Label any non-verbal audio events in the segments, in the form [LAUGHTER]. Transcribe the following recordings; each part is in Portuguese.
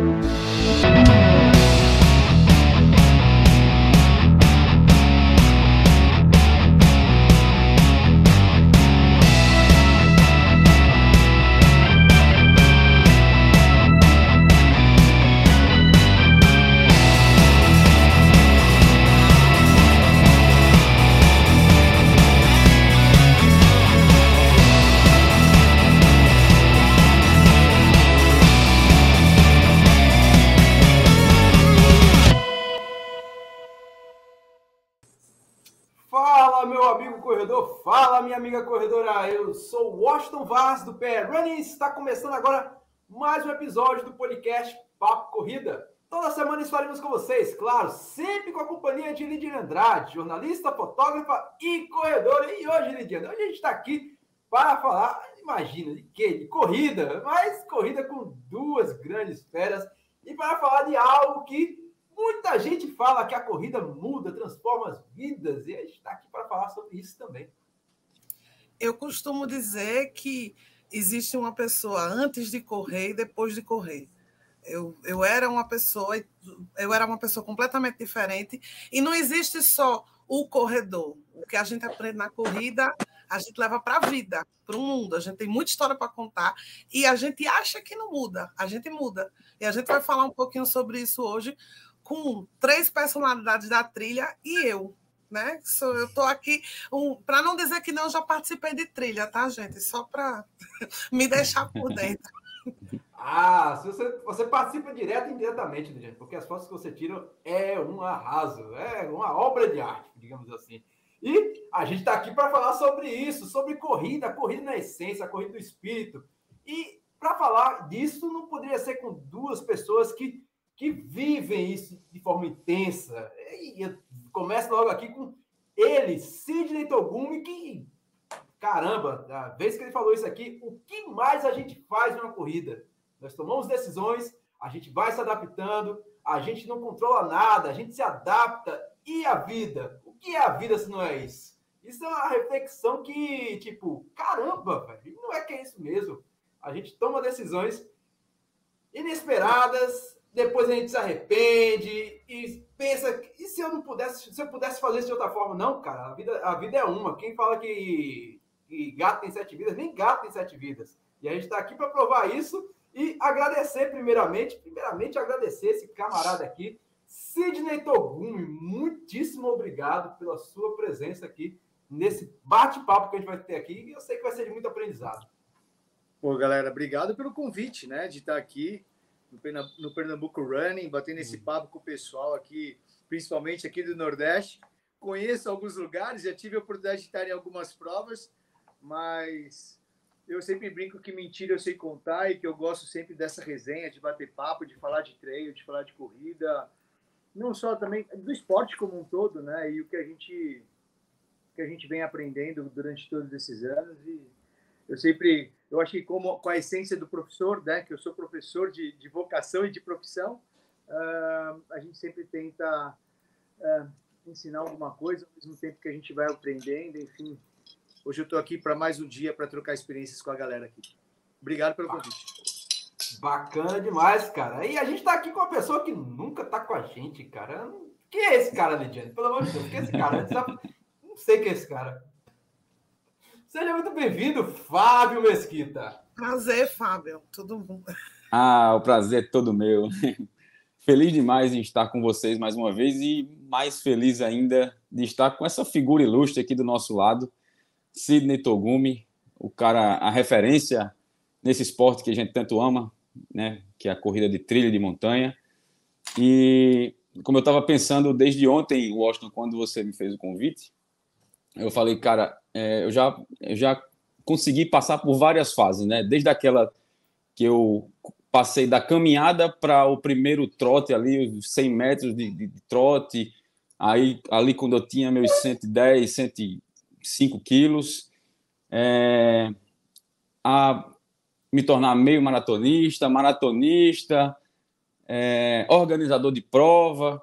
Fala, Vaz do Pé Running. Está começando agora mais um episódio do podcast Papo Corrida. Toda semana estaremos com vocês, claro, sempre com a companhia de Lidiane Andrade, jornalista, fotógrafa e corredora. E hoje, Lidiane, hoje a gente está aqui para falar, imagina, de quê? De corrida, mas corrida com duas grandes feras e para falar de algo que muita gente fala que a corrida muda, transforma as vidas e a gente está aqui para falar sobre isso também eu costumo dizer que existe uma pessoa antes de correr e depois de correr. Eu, eu era uma pessoa, eu era uma pessoa completamente diferente, e não existe só o corredor. O que a gente aprende na corrida, a gente leva para a vida, para o mundo. A gente tem muita história para contar e a gente acha que não muda, a gente muda. E a gente vai falar um pouquinho sobre isso hoje com três personalidades da trilha e eu, né? Eu estou aqui, um, para não dizer que não, já participei de trilha, tá, gente? Só para [LAUGHS] me deixar por dentro. Ah, se você, você participa direto e indiretamente, gente, porque as fotos que você tira é um arraso, é uma obra de arte, digamos assim. E a gente está aqui para falar sobre isso, sobre corrida, corrida na essência, corrida do espírito. E para falar disso, não poderia ser com duas pessoas que que vivem isso de forma intensa. E eu começo logo aqui com ele, Sidney Togumi, que, caramba, a vez que ele falou isso aqui, o que mais a gente faz numa corrida? Nós tomamos decisões, a gente vai se adaptando, a gente não controla nada, a gente se adapta. E a vida? O que é a vida se não é isso? Isso é uma reflexão que, tipo, caramba, velho, não é que é isso mesmo. A gente toma decisões inesperadas, depois a gente se arrepende e pensa, e se eu não pudesse, se eu pudesse fazer isso de outra forma? Não, cara, a vida, a vida é uma. Quem fala que, que gato tem sete vidas, nem gato tem sete vidas. E a gente está aqui para provar isso e agradecer primeiramente, primeiramente agradecer esse camarada aqui, Sidney Togumi, muitíssimo obrigado pela sua presença aqui nesse bate-papo que a gente vai ter aqui. E eu sei que vai ser de muito aprendizado. Pô, galera, obrigado pelo convite, né, de estar aqui no Pernambuco Running, batendo esse uhum. papo com o pessoal aqui, principalmente aqui do Nordeste. Conheço alguns lugares, já tive a oportunidade de estar em algumas provas, mas eu sempre brinco que mentira eu sei contar e que eu gosto sempre dessa resenha, de bater papo, de falar de treino, de falar de corrida, não só também do esporte como um todo, né? E o que a gente que a gente vem aprendendo durante todos esses anos e eu sempre eu acho que como com a essência do professor, né, que eu sou professor de, de vocação e de profissão, uh, a gente sempre tenta uh, ensinar alguma coisa ao mesmo tempo que a gente vai aprendendo, enfim. Hoje eu estou aqui para mais um dia para trocar experiências com a galera aqui. Obrigado pelo convite. Bacana demais, cara. E a gente está aqui com uma pessoa que nunca está com a gente, cara. Quem é esse cara, Lidiane? Pelo amor de Deus, quem é esse cara? Não sei quem é esse cara. Seja muito bem-vindo, Fábio Mesquita. Prazer, Fábio. Tudo bom? Ah, o prazer é todo meu. [LAUGHS] Feliz demais em estar com vocês mais uma vez e mais feliz ainda de estar com essa figura ilustre aqui do nosso lado, Sidney Togumi, o cara, a referência nesse esporte que a gente tanto ama, né, que é a corrida de trilha de montanha. E como eu estava pensando desde ontem, Washington, quando você me fez o convite, eu falei, cara, é, eu, já, eu já consegui passar por várias fases, né? Desde aquela que eu passei da caminhada para o primeiro trote ali, 100 metros de, de, de, trote, aí ali quando eu tinha meus 110, 105 quilos, é, a me tornar meio maratonista, maratonista, é, organizador de prova,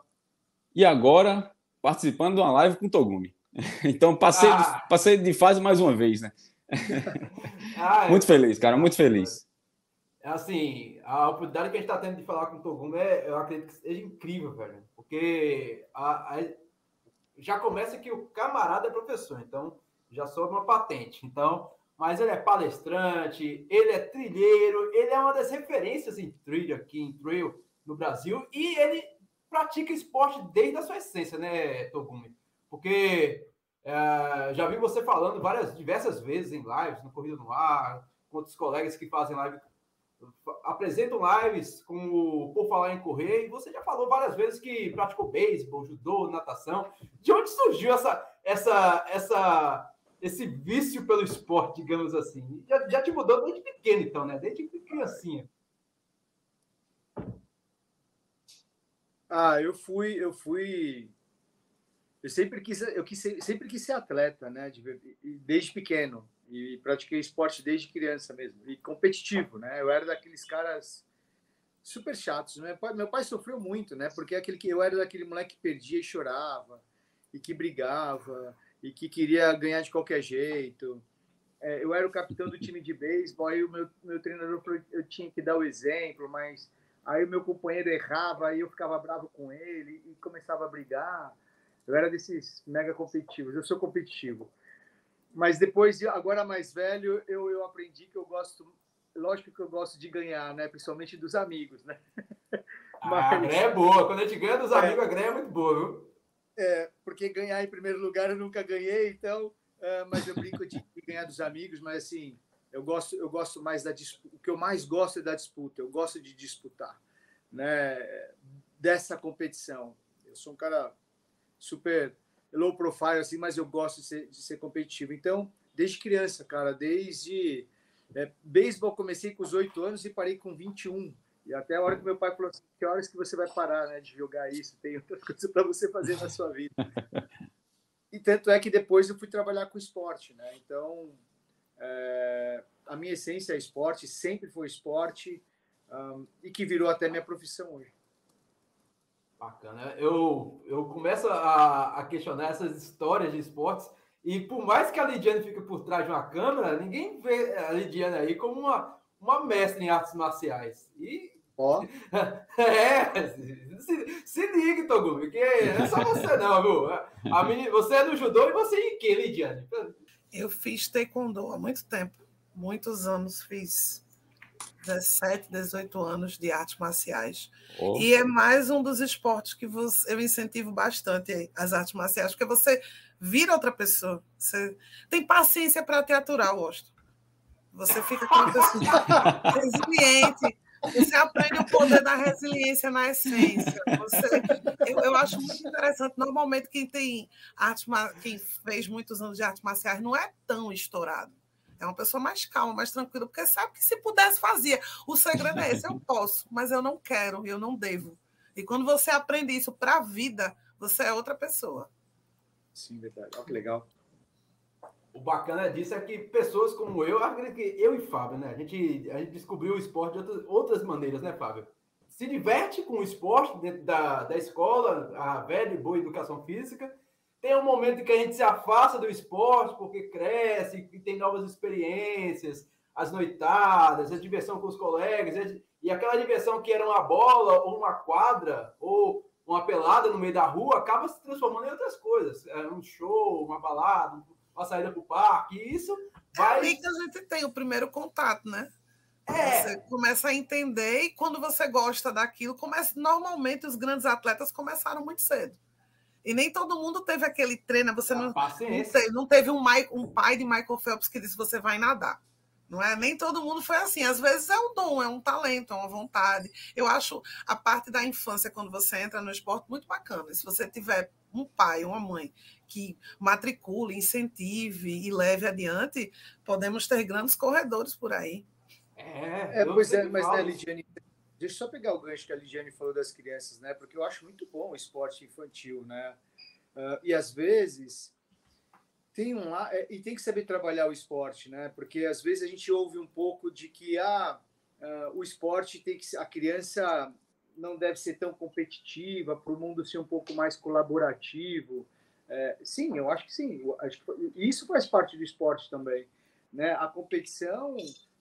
e agora participando de uma live com o Togumi. [LAUGHS] Então passei, ah. de, passei de fase mais uma vez, né? [LAUGHS] Ah, é. muito feliz, cara, muito feliz. é assim, a oportunidade que a gente está tendo de falar com o Togumi, é, eu acredito que seja incrível, velho. Porque a, a, já começa que o camarada é professor, então já sobe uma patente. Então, mas ele é palestrante, ele é trilheiro, ele é uma das referências em trilha aqui, em trail no Brasil, e ele pratica esporte desde a sua essência, né, Togumi? Porque é, já vi você falando várias, diversas vezes em lives, no Corrida no Ar, com outros colegas que fazem live, apresentam lives como por falar em correr, e você já falou várias vezes que praticou beisebol, judô, natação. De onde surgiu essa, essa, essa esse vício pelo esporte, digamos assim. Já, já te mudou desde pequeno, então, né? Desde criancinha. Ah, eu fui, eu fui. Eu sempre quis, eu quis, sempre quis ser atleta, né? Desde pequeno e pratiquei esporte desde criança mesmo e competitivo, né? Eu era daqueles caras super chatos, né? Meu pai sofreu muito, né? Porque é aquele que eu era daquele moleque que perdia e chorava e que brigava e que queria ganhar de qualquer jeito. É, eu era o capitão do time de beisebol, aí o meu, meu treinador falou eu tinha que dar o exemplo, mas aí o meu companheiro errava, aí eu ficava bravo com ele e começava a brigar. Eu era desses mega competitivos, eu sou competitivo. Mas depois, agora mais velho, eu, eu aprendi que eu gosto, lógico que eu gosto de ganhar, né? Principalmente dos amigos, né? [LAUGHS] Ah, mas... A greia é boa, quando a gente ganha dos é. amigos, a greia é muito boa, viu? É, porque ganhar em primeiro lugar eu nunca ganhei, então, uh, mas eu brinco de, ganhar dos amigos, mas assim, eu gosto, eu gosto mais da disputa. O que eu mais gosto é da disputa. Eu gosto de disputar, né? Dessa competição. Eu sou um cara super low profile assim, mas eu gosto de ser, de ser competitivo. Então, desde criança, cara, desde é, beisebol comecei com os oito anos e parei com 21. E até a hora que meu pai falou assim, que horas que você vai parar né, de jogar isso? Tem outra coisa para você fazer na sua vida. [LAUGHS] E tanto é que depois eu fui trabalhar com esporte, né? Então, é, a minha essência é esporte, sempre foi esporte, um, e que virou até minha profissão hoje. Bacana. Eu, eu começo a, a questionar essas histórias de esportes, e por mais que a Lidiane fique por trás de uma câmera, ninguém vê a Lidiane aí como uma, uma mestre em artes marciais. E Ó. [LAUGHS] É, se, se ligue, Togumi, que é só você não, viu? A menina, você é do judô e você é em que, Lidiane? Eu fiz taekwondo há muito tempo, muitos anos, fiz 17, 18 anos de artes marciais. Oh. E é mais um dos esportes que você, eu incentivo bastante as artes marciais, porque você vira outra pessoa. Você tem paciência para te aturar, gosto. Você fica com uma pessoa [LAUGHS] resiliente você aprende o poder da resiliência na essência. Você, eu, eu, acho muito interessante. Normalmente, quem tem arte, quem fez muitos anos de artes marciais não é tão estourado. É uma pessoa mais calma, mais tranquila, porque sabe que se pudesse fazia. O segredo é esse: eu posso, mas eu não quero, eu não devo. E quando você aprende isso para a vida, você é outra pessoa. Sim, verdade. Olha que legal o bacana disso é que pessoas como eu, acredito que eu e Fábio, né? A gente, a gente descobriu o esporte de outras, outras maneiras, né, Fábio? Se diverte com o esporte dentro da, da escola, a velha e boa educação física. Tem um momento que a gente se afasta do esporte porque cresce e tem novas experiências, as noitadas, a diversão com os colegas, e aquela diversão que era uma bola ou uma quadra ou uma pelada no meio da rua acaba se transformando em outras coisas. É um show, uma balada, uma saída para o parque. E isso vai. É ali que a gente tem o primeiro contato, né? É. Você começa a entender e quando você gosta daquilo, começa. Normalmente os grandes atletas começaram muito cedo. E nem todo mundo teve aquele treino. Você não, não, teve, não teve um, um pai de Michael Phelps que disse você vai nadar. Não é? Nem todo mundo foi assim. Às vezes é um dom, é um talento, é uma vontade. Eu acho a parte da infância, quando você entra no esporte, muito bacana. Se você tiver um pai, uma mãe que matricule, incentive e leve adiante, podemos ter grandes corredores por aí. É, é pois é, mas né, Lidiane, deixa eu só pegar o gancho que a Lidiane falou das crianças, né? Porque eu acho muito bom o esporte infantil, né? Uh, e às vezes tem um lá é, e tem que saber trabalhar o esporte, né? Porque às vezes a gente ouve um pouco de que ah, uh, o esporte tem que a criança não deve ser tão competitiva, para o mundo ser um pouco mais colaborativo. É, sim, eu acho que sim. Acho que isso faz parte do esporte também. Né? A competição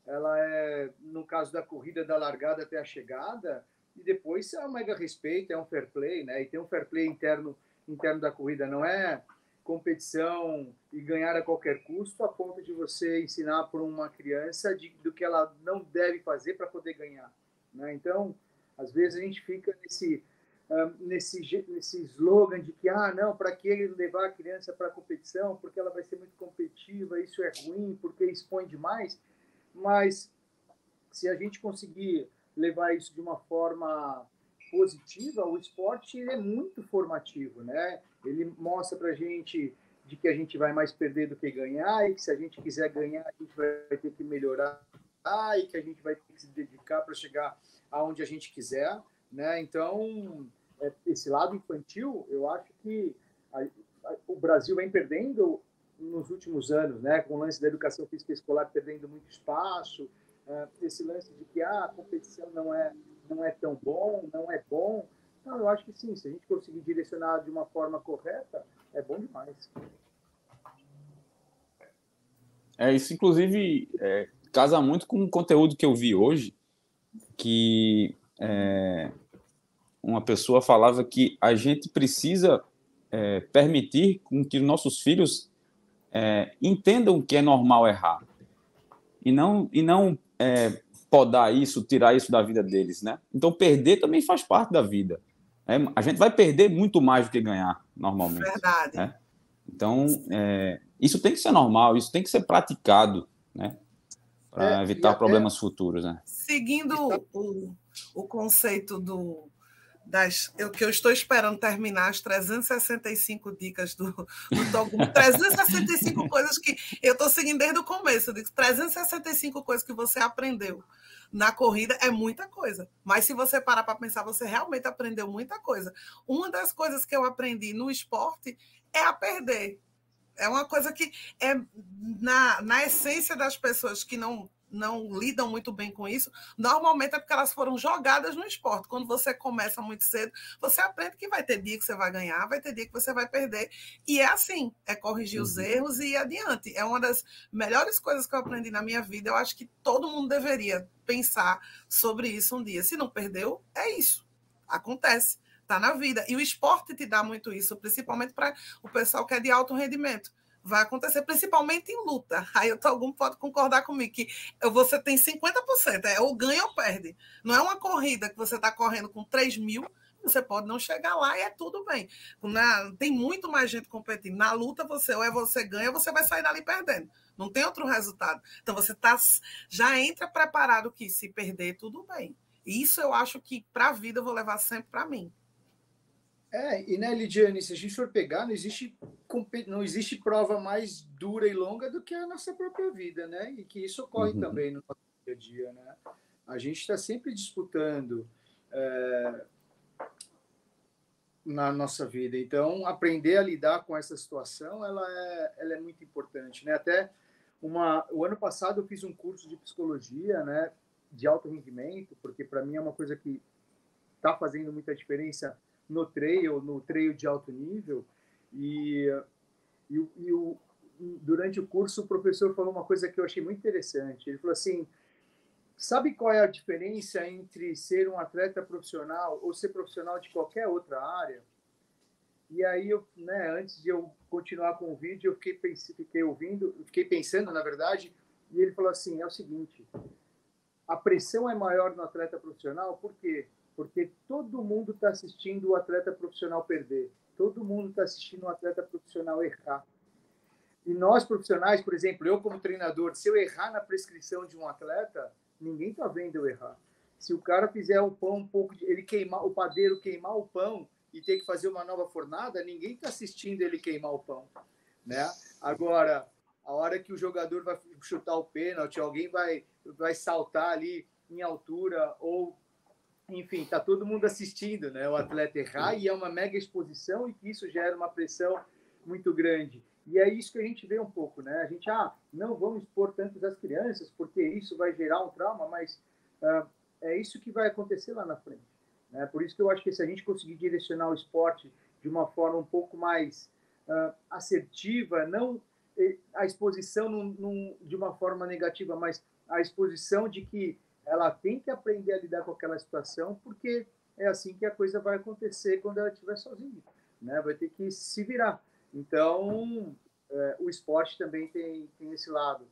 ela é, no caso da corrida da largada até a chegada, e depois é um mega respeito, é um fair play, né? E tem um fair play interno, interno da corrida, não é competição e ganhar a qualquer custo, a ponto de você ensinar para uma criança de, do que ela não deve fazer para poder ganhar. Né? Então, às vezes a gente fica nesse, uh, nesse, nesse slogan de que, ah, não, para que levar a criança para competição? Porque ela vai ser muito competitiva, isso é ruim, porque expõe demais. Mas se a gente conseguir levar isso de uma forma positiva, o esporte é muito formativo, né? Ele mostra para a gente de que a gente vai mais perder do que ganhar e que se a gente quiser ganhar, a gente vai ter que melhorar e que a gente vai ter que se dedicar para chegar aonde a gente quiser, né? Então, é, esse lado infantil, eu acho que a, a, o Brasil vem perdendo nos últimos anos, né? Com o lance da educação física escolar perdendo muito espaço, é, esse lance de que ah, a competição não é não é tão bom, não é bom. Então, eu acho que sim, se a gente conseguir direcionar de uma forma correta, é bom demais. É, isso inclusive é, casa muito com o conteúdo que eu vi hoje, que é, uma pessoa falava que a gente precisa é, permitir com que nossos filhos é, entendam que é normal errar e não e não é, podar isso, tirar isso da vida deles, né? Então perder também faz parte da vida. É, a gente vai perder muito mais do que ganhar normalmente. Verdade. Né? Então é, isso tem que ser normal, isso tem que ser praticado, né? Para é, evitar problemas futuros, né? Seguindo o, o conceito do das eu, que eu estou esperando terminar as 365 dicas do, do Togum. [LAUGHS] 365 coisas que eu estou seguindo desde o começo. 365 coisas que você aprendeu na corrida é muita coisa. Mas se você parar para pensar, você realmente aprendeu muita coisa. Uma das coisas que eu aprendi no esporte é a perder. É uma coisa que é na, na essência das pessoas que não não lidam muito bem com isso, normalmente é porque elas foram jogadas no esporte. Quando você começa muito cedo, você aprende que vai ter dia que você vai ganhar, vai ter dia que você vai perder. E é assim, é corrigir uhum. os erros e ir adiante. É uma das melhores coisas que eu aprendi na minha vida. Eu acho que todo mundo deveria pensar sobre isso um dia. Se não perdeu, é isso. Acontece. Está na vida. E o esporte te dá muito isso, principalmente para o pessoal que é de alto rendimento vai acontecer, principalmente em luta. [LAUGHS] Aí algum pode concordar comigo que você tem 50%, é ou ganha ou perde. Não é uma corrida que você está correndo com 3 mil, você pode não chegar lá e é tudo bem. Na, tem muito mais gente competindo. Na luta, você ou é você ganha, ou você vai sair dali perdendo. Não tem outro resultado. Então você tá, já entra preparado que se perder, tudo bem. Isso eu acho que para a vida eu vou levar sempre para mim. É, e né, Lidiane, se a gente for pegar, não existe, não existe prova mais dura e longa do que a nossa própria vida, né? E que isso ocorre uhum. também no nosso dia a dia, né? A gente está sempre disputando é, na nossa vida. Então, aprender a lidar com essa situação, ela é, ela é muito importante, né? Até uma, o ano passado eu fiz um curso de psicologia, né? De alto rendimento, porque para mim é uma coisa que está fazendo muita diferença no trail, no trail de alto nível, e, e, e o, durante o curso o professor falou uma coisa que eu achei muito interessante. Ele falou assim: sabe qual é a diferença entre ser um atleta profissional ou ser profissional de qualquer outra área? E aí, eu, né, antes de eu continuar com o vídeo, eu fiquei, fiquei ouvindo, fiquei pensando, na verdade, e ele falou assim: é o seguinte, a pressão é maior no atleta profissional, por quê? Porque todo mundo está assistindo o atleta profissional perder, todo mundo está assistindo o atleta profissional errar. E nós profissionais, por exemplo, eu como treinador, se eu errar na prescrição de um atleta, ninguém está vendo eu errar. Se o cara fizer o pão um pouco, de, ele queimar o padeiro queimar o pão e ter que fazer uma nova fornada, ninguém está assistindo ele queimar o pão, né? Agora, a hora que o jogador vai chutar o pênalti, alguém vai vai saltar ali em altura ou enfim, está todo mundo assistindo, né? O atleta errar e é uma mega exposição e que isso gera uma pressão muito grande. E é isso que a gente vê um pouco, né? A gente, ah, não vamos expor tanto as crianças porque isso vai gerar um trauma, mas uh, é isso que vai acontecer lá na frente. Né? Por isso que eu acho que se a gente conseguir direcionar o esporte de uma forma um pouco mais uh, assertiva, não a exposição num, num, de uma forma negativa, mas a exposição de que ela tem que aprender a lidar com aquela situação, porque é assim que a coisa vai acontecer quando ela estiver sozinha, né? Vai ter que se virar. Então, é, o esporte também tem, tem esse lado.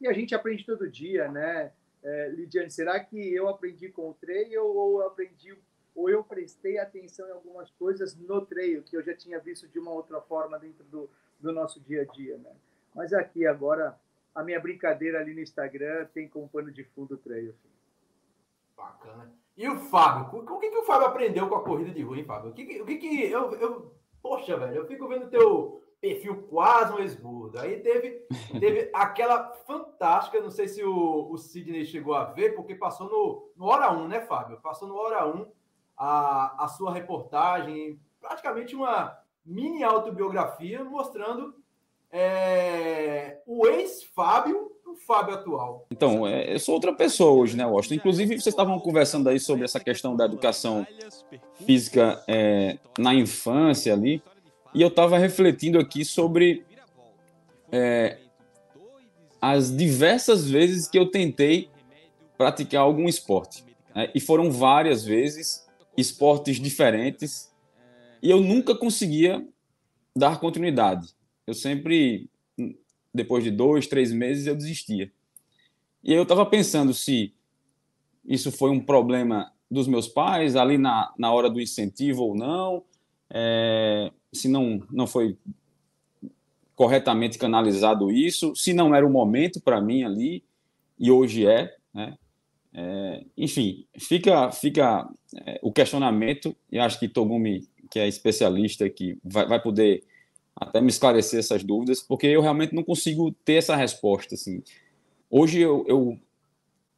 E a gente aprende todo dia, né? É, Lidiane, será que eu aprendi com o trail ou aprendi ou eu prestei atenção em algumas coisas no trail que eu já tinha visto de uma outra forma dentro do, do nosso dia a dia, né? Mas aqui agora a minha brincadeira ali no Instagram tem como pano de fundo o trail. Assim. Bacana. E o Fábio? O que, que o Fábio aprendeu com a corrida de rua, hein, Fábio? O que, o que, que eu, eu. Poxa, velho, eu fico vendo teu perfil quase um esburdo. Aí teve, [LAUGHS] teve aquela fantástica, não sei se o, o Sidney chegou a ver, porque passou no, no Hora 1, né, Fábio? Passou no Hora 1 a, a sua reportagem, praticamente uma mini autobiografia mostrando é, o ex-Fábio o Fábio atual. Então, é, eu sou outra pessoa hoje, né, Washington? Inclusive, vocês estavam conversando aí sobre essa questão da educação física é, na infância ali, e eu estava refletindo aqui sobre é, as diversas vezes que eu tentei praticar algum esporte. Né? E foram várias vezes esportes diferentes e eu nunca conseguia dar continuidade. Eu sempre, depois de dois, três meses, eu desistia. E eu estava pensando se isso foi um problema dos meus pais ali na, na hora do incentivo ou não, é, se não, não foi corretamente canalizado isso, se não era o momento para mim ali, e hoje é, né? É, enfim, fica, fica é, o questionamento, e acho que Togumi, que é especialista aqui, vai, vai poder até me esclarecer essas dúvidas, porque eu realmente não consigo ter essa resposta. Assim. Hoje eu, eu,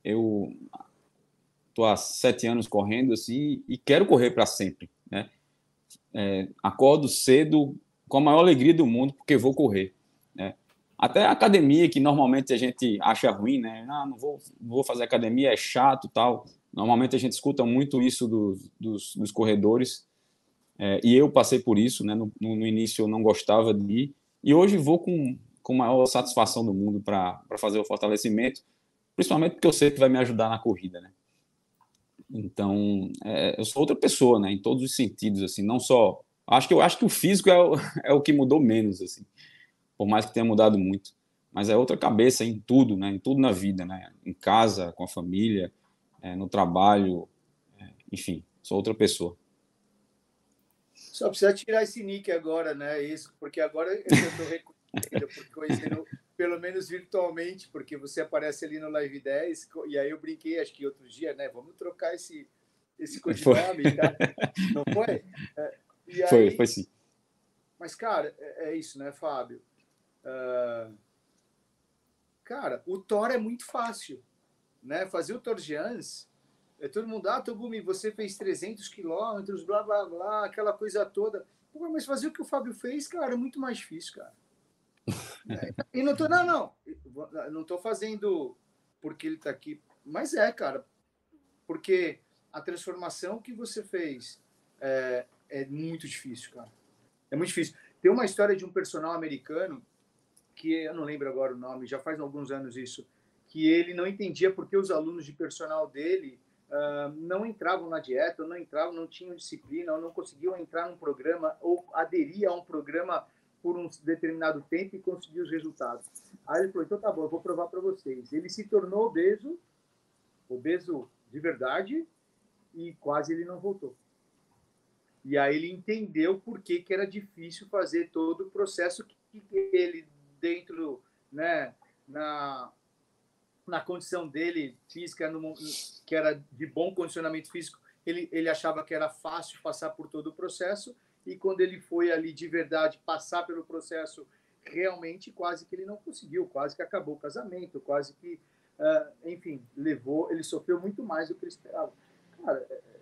eu tô há sete anos correndo assim e quero correr para sempre, né? É, acordo cedo com a maior alegria do mundo porque vou correr, né? Até a academia, que normalmente a gente acha ruim, né? Ah, não vou, vou fazer academia, é chato tal. Normalmente a gente escuta muito isso dos, dos, dos corredores. É, e eu passei por isso, né? No, no, início eu não gostava de ir. E hoje vou com, com maior satisfação do mundo para fazer o fortalecimento, principalmente porque eu sei que vai me ajudar na corrida, né? Então, é, eu sou outra pessoa, né? Em todos os sentidos, assim, não só. Acho que eu acho que o físico é o, [LAUGHS] é o que mudou menos, assim por mais que tenha mudado muito. Mas é outra cabeça em tudo, né? Em tudo na vida, né? Em casa, com a família, é, no trabalho, é, enfim, sou outra pessoa. Só precisa tirar esse nick agora, né? Isso, porque agora eu estou reconhecendo, conhecendo, pelo menos virtualmente, porque você aparece ali no Live 10, e aí eu brinquei, acho que outro dia, né? Vamos trocar esse, esse codinome, tá? Não foi? É, aí, foi, foi sim. Mas, cara, é, é isso, né, Fábio? Uh, cara, o Thor é muito fácil, né? Fazer o Thor Jans, é todo mundo, ah, Togumi, você fez 300 quilômetros, blá, blá, blá, aquela coisa toda. Pô, mas fazer o que o Fábio fez, cara, é muito mais difícil, cara. [LAUGHS] é, e não tô, não, não, não tô fazendo porque ele tá aqui, mas é, cara, porque a transformação que você fez é, é muito difícil, cara. É muito difícil. Tem uma história de um personal americano que eu não lembro agora o nome, já faz alguns anos isso, que ele não entendia porque os alunos de personal dele uh, não entravam na dieta, não entravam, não tinham disciplina, ou não conseguiam entrar num programa, ou aderir a um programa por um determinado tempo e conseguir os resultados. Aí ele falou, então tá bom, eu vou provar para vocês. Ele se tornou obeso, obeso de verdade, e quase ele não voltou. E aí ele entendeu por que, que era difícil fazer todo o processo que ele dentro, né, na, na condição dele física, no, que era de bom condicionamento físico, ele, ele achava que era fácil passar por todo o processo, e quando ele foi ali de verdade passar pelo processo, realmente quase que ele não conseguiu, quase que acabou o casamento, quase que, uh, enfim, levou, ele sofreu muito mais do que ele esperava. Cara, é, é,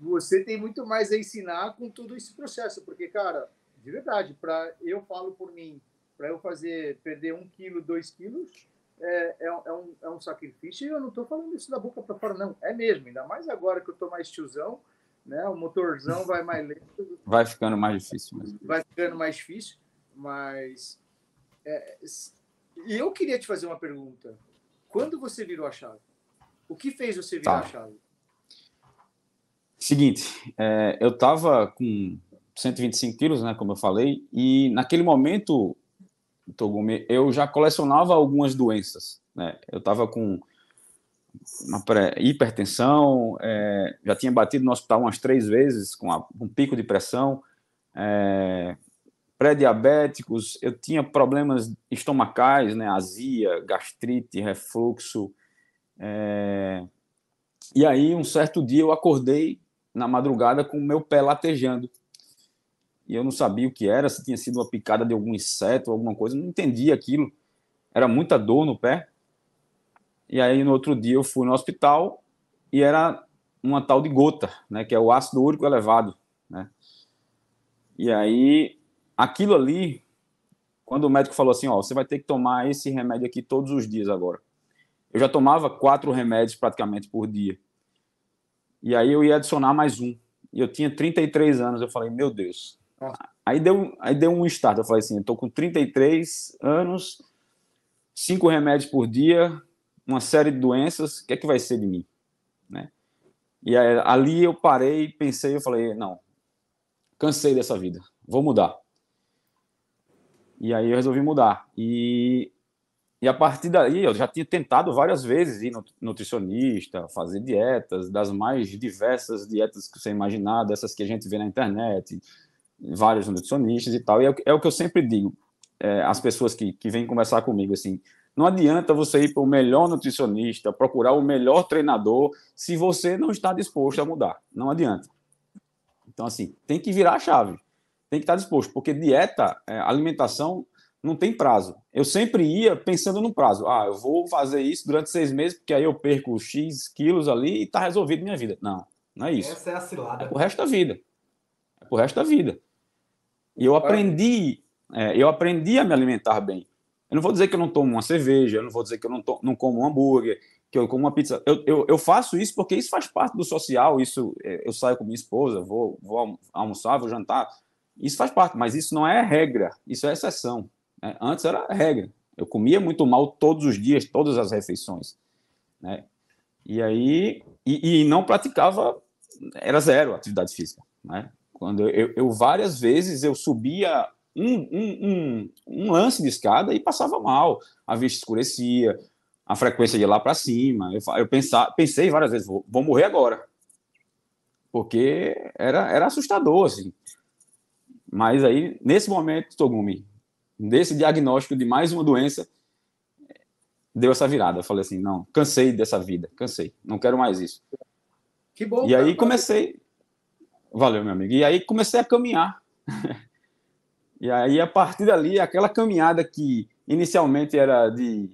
você tem muito mais a ensinar com todo esse processo, porque, cara, de verdade, para eu falo por mim, para eu fazer perder um quilo, dois quilos, é, é, é, um, é um sacrifício e eu não estou falando isso da boca para fora, não. É mesmo, ainda mais agora que eu estou mais tiozão, né? O motorzão vai mais lento. Vai ficando mais difícil mesmo. Vai ficando mais difícil, mas é, E eu queria te fazer uma pergunta. Quando você virou a chave? O que fez você virar tá. a chave? Seguinte, é, eu estava com 125 quilos, né, como eu falei, e naquele momento, Togumi, eu já colecionava algumas doenças. Né? Eu estava com uma hipertensão, é, já tinha batido no hospital umas três vezes com a, um pico de pressão, é, pré-diabéticos, eu tinha problemas estomacais, né, azia, gastrite, refluxo. É, e aí, um certo dia, eu acordei na madrugada com o meu pé latejando. E eu não sabia o que era, se tinha sido uma picada de algum inseto, alguma coisa, não entendia aquilo. Era muita dor no pé. E aí, no outro dia, eu fui no hospital e era uma tal de gota, né, que é o ácido úrico elevado, né? E aí, aquilo ali, quando o médico falou assim, ó, você vai ter que tomar esse remédio aqui todos os dias agora. Eu já tomava quatro remédios praticamente por dia. E aí eu ia adicionar mais um. E eu tinha 33 anos. Eu falei, meu Deus. Aí deu, aí deu um start. Eu falei assim, tô com 33 anos, cinco remédios por dia, uma série de doenças, o que é que vai ser de mim? Né? E aí, ali eu parei, pensei, eu falei, não, cansei dessa vida, vou mudar. E aí eu resolvi mudar. E, e a partir daí eu já tinha tentado várias vezes ir nutricionista, fazer dietas, das mais diversas dietas que você imaginar, dessas que a gente vê na internet, vários nutricionistas e tal. E é, é o que eu sempre digo é, às pessoas que, que vêm conversar comigo, assim, não adianta você ir para o melhor nutricionista, procurar o melhor treinador, se você não está disposto a mudar. Não adianta. Então, assim, tem que virar a chave. Tem que estar disposto, porque dieta, é, alimentação, não tem prazo. Eu sempre ia pensando no prazo. Ah, eu vou fazer isso durante seis meses, porque aí eu perco X quilos ali e está resolvido minha vida. Não, não é isso. Essa é a cilada. É pro resto da vida. Pro resto da vida. E eu aprendi, é, eu aprendi a me alimentar bem. Eu não vou dizer que eu não tomo uma cerveja, eu não vou dizer que eu não, não como um hambúrguer, que eu como uma pizza. Eu, eu, eu, faço isso porque isso faz parte do social. Isso é, eu saio com minha esposa, vou, vou almoçar, vou jantar. Isso faz parte, mas isso não é regra, isso é exceção. Né? Antes era regra. Eu comia muito mal todos os dias, todas as refeições. Né? E aí, e, e não praticava, era zero atividade física. Né? Quando eu, eu, várias vezes eu subia um, um, um, um, lance de escada e passava mal, a vista escurecia, a frequência ia lá para cima. Eu, eu pensar, pensei várias vezes, vou, vou, morrer agora, porque era, era assustador, assim. Mas aí, nesse momento, Togumi, desse diagnóstico de mais uma doença, deu essa virada. Eu falei assim, não, cansei dessa vida, cansei, não quero mais isso. Que bom. E aí comecei, valeu, meu amigo. E aí comecei a caminhar. [LAUGHS] E aí, a partir dali, aquela caminhada que inicialmente era de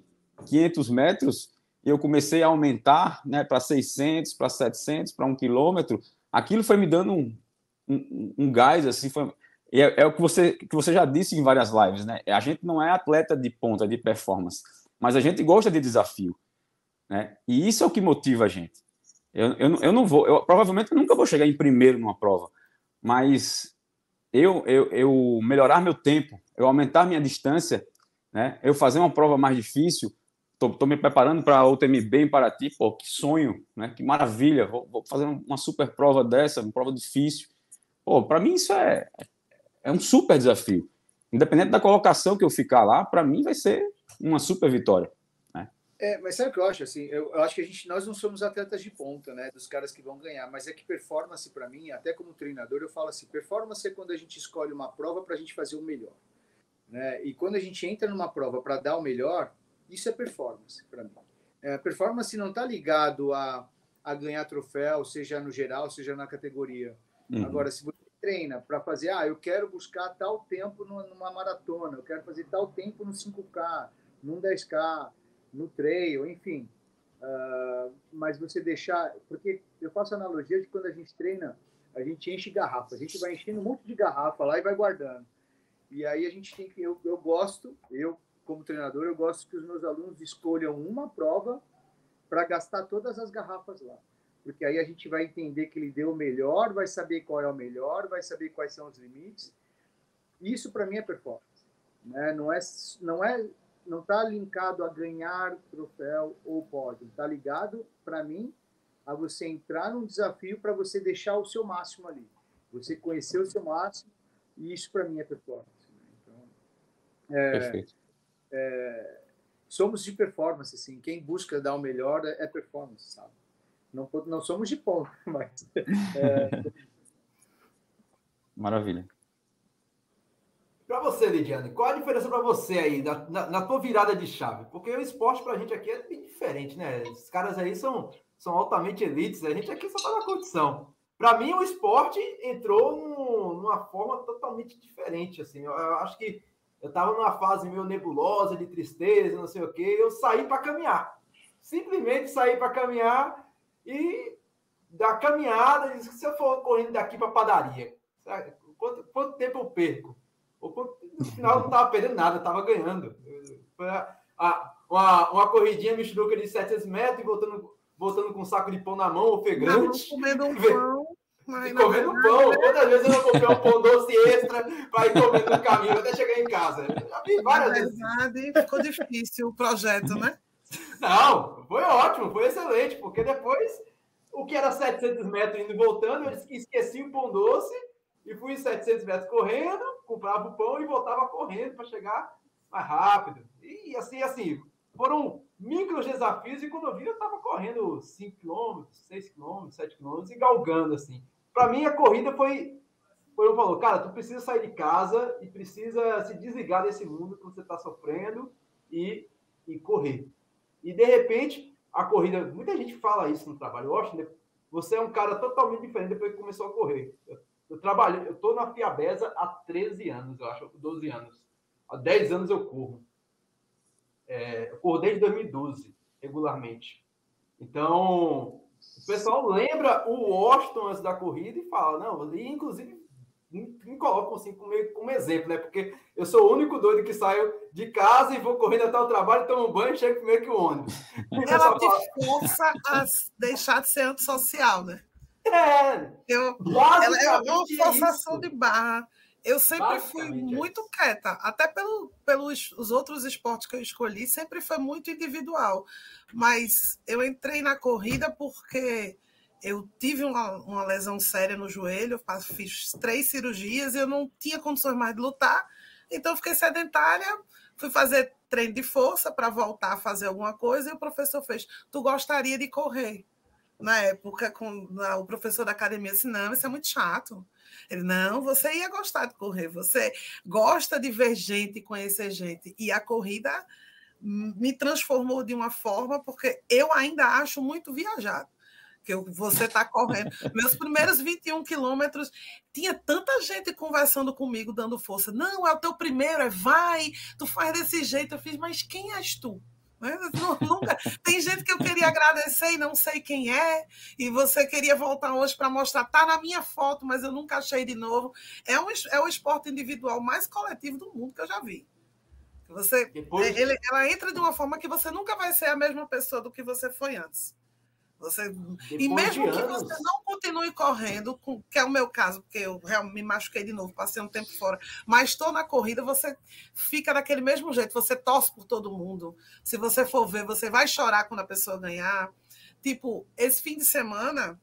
500 metros, eu comecei a aumentar né, para 600, para 700, para um quilômetro. Aquilo foi me dando um, um, um gás, assim, foi, é, é, o que você, que você já disse em várias lives, né? A gente não é atleta de ponta, de performance, mas a gente gosta de desafio, né? E isso é o que motiva a gente. Eu, eu, eu não vou, eu provavelmente nunca vou chegar em primeiro numa prova, mas eu, eu, eu melhorar meu tempo, eu aumentar minha distância, né? Eu fazer uma prova mais difícil, tô, me preparando para a UTMB em Paraty, pô, que sonho, né? Que maravilha, vou, vou fazer uma super prova dessa, uma prova difícil. Pô, para mim isso é, é um super desafio. Independente da colocação que eu ficar lá, para mim vai ser uma super vitória. É, mas sabe o que eu acho? Assim, eu, eu, acho que a gente, nós não somos atletas de ponta, né? Dos caras que vão ganhar. Mas é que performance, para mim, até como treinador, eu falo assim: performance é quando a gente escolhe uma prova para a gente fazer o melhor. Né? E quando a gente entra numa prova para dar o melhor, isso é performance para mim. É, performance não está ligado a, a ganhar troféu, seja no geral, seja na categoria. Uhum. Agora, se você treina para fazer, ah, eu quero buscar tal tempo numa maratona, eu quero fazer tal tempo no 5K, num 10K no trail, enfim. Uh, mas você deixar. Porque eu faço analogia de quando a gente treina, a gente enche garrafa. A gente vai enchendo um monte de garrafa lá e vai guardando. E aí a gente tem que. Eu, eu gosto, eu como treinador, eu gosto que os meus alunos escolham uma prova para gastar todas as garrafas lá. Porque aí a gente vai entender que ele deu o melhor, vai saber qual é o melhor, vai saber quais são os limites. Isso para mim é performance. Né? Não, é, não é não tá linkado a ganhar troféu ou pódio. Está ligado, para mim, a você entrar num desafio para você deixar o seu máximo ali. Você conhecer o seu máximo, e isso para mim é performance. Né? Então, é, Perfeito. É, somos de performance, assim. Quem busca dar o melhor é performance, sabe? Não, não somos de ponto, [LAUGHS] mas. É... Maravilha. Para você, Lidiane, qual a diferença para você aí, na, na, na, tua virada de chave? Porque o esporte para a gente aqui é bem diferente, né? Os caras aí são, são altamente elites, a gente aqui só está na condição. Para mim, o esporte entrou num, numa forma totalmente diferente, assim. Eu, eu acho que eu estava numa fase meio nebulosa, de tristeza, não sei o quê, eu saí para caminhar. Simplesmente saí para caminhar e da caminhada, se eu for correndo daqui para padaria, quanto, quanto tempo eu perco? No final não estava perdendo nada, estava ganhando. Foi a, a, uma, uma corridinha michuruca de 700 metros e voltando, voltando com um saco de pão na mão, ofegante. comendo um [LAUGHS] pão. Mas, comendo verdade, pão. Né? Quantas vezes eu não comprei um pão doce extra para ir comendo no caminho até chegar em casa? Já vi várias vezes. verdade, ficou difícil o projeto, né? Não, foi ótimo, foi excelente, porque depois o que era 700 metros indo e voltando, eu esqueci o pão doce e fui 700 metros correndo, comprava o pão e voltava correndo para chegar mais rápido. E assim, assim, foram micros desafios e quando eu vi, eu estava correndo 5 km, 6 km, 7 km e galgando assim. Para mim, a corrida foi, foi eu falou, cara, tu precisa sair de casa e precisa se desligar desse mundo que você está sofrendo e, e correr. E de repente, a corrida, muita gente fala isso no trabalho, Washington, você é um cara totalmente diferente depois que começou a correr. Eu, eu trabalho, eu estou na Fiabesa há 13 anos, eu acho, 12 anos. Há 10 anos eu corro. É, eu corro desde 2012, regularmente. Então, o pessoal lembra o Washington antes da corrida e fala, não, e inclusive me colocam assim como, como exemplo, né? Porque eu sou o único doido que saio de casa e vou correndo até o trabalho, tomo banho e chego primeiro que o ônibus. Ela te força a deixar de ser antissocial, né? É. Eu, ela é uma forçação de barra. Eu sempre fui é muito quieta, até pelo, pelos os outros esportes que eu escolhi, sempre foi muito individual. Mas eu entrei na corrida porque eu tive uma, uma lesão séria no joelho, fiz três cirurgias e eu não tinha condições mais de lutar, então fiquei sedentária, fui fazer treino de força para voltar a fazer alguma coisa e o professor fez: Tu gostaria de correr? Na época, com na, o professor da academia disse: Não, isso é muito chato. Ele, não, você ia gostar de correr, você gosta de ver gente, conhecer gente. E a corrida me transformou de uma forma, porque eu ainda acho muito viajado que você está correndo. [LAUGHS] Meus primeiros 21 quilômetros, tinha tanta gente conversando comigo, dando força. Não, é o teu primeiro, é vai, tu faz desse jeito. Eu fiz, mas quem és tu? Né? Nunca. Tem gente que eu queria agradecer e não sei quem é, e você queria voltar hoje para mostrar, tá na minha foto, mas eu nunca achei de novo. É, um, é o esporte individual mais coletivo do mundo que eu já vi. Você, Depois... ele, ela entra de uma forma que você nunca vai ser a mesma pessoa do que você foi antes. Você, e mesmo que você não continue correndo, com, que é o meu caso, porque eu realmente me machuquei de novo, passei um tempo fora, mas estou na corrida, você fica daquele mesmo jeito, você torce por todo mundo. Se você for ver, você vai chorar quando a pessoa ganhar. Tipo, esse fim de semana,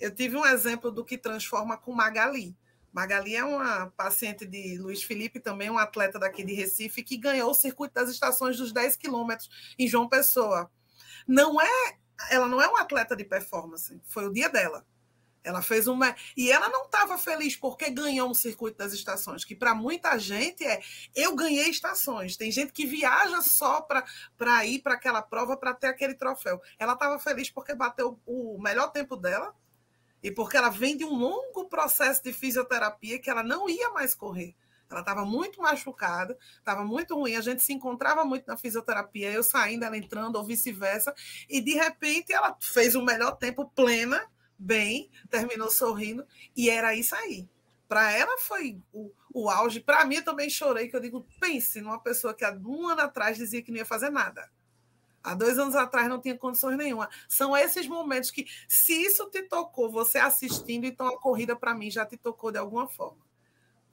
eu tive um exemplo do que transforma com Magali. Magali é uma paciente de Luiz Felipe, também um atleta daqui de Recife, que ganhou o circuito das estações dos 10 quilômetros em João Pessoa. Não é ela não é uma atleta de performance, foi o dia dela. Ela fez uma. E ela não estava feliz porque ganhou um circuito das estações, que para muita gente é eu ganhei estações. Tem gente que viaja só para ir para aquela prova para ter aquele troféu. Ela estava feliz porque bateu o melhor tempo dela e porque ela vem de um longo processo de fisioterapia que ela não ia mais correr. Ela estava muito machucada, estava muito ruim. A gente se encontrava muito na fisioterapia, eu saindo, ela entrando, ou vice-versa. E de repente ela fez o melhor tempo plena, bem, terminou sorrindo, e era isso aí. Para ela foi o, o auge. Para mim, eu também chorei, que eu digo, pense numa pessoa que há um ano atrás dizia que não ia fazer nada. Há dois anos atrás não tinha condições nenhuma. São esses momentos que, se isso te tocou, você assistindo, então a corrida para mim já te tocou de alguma forma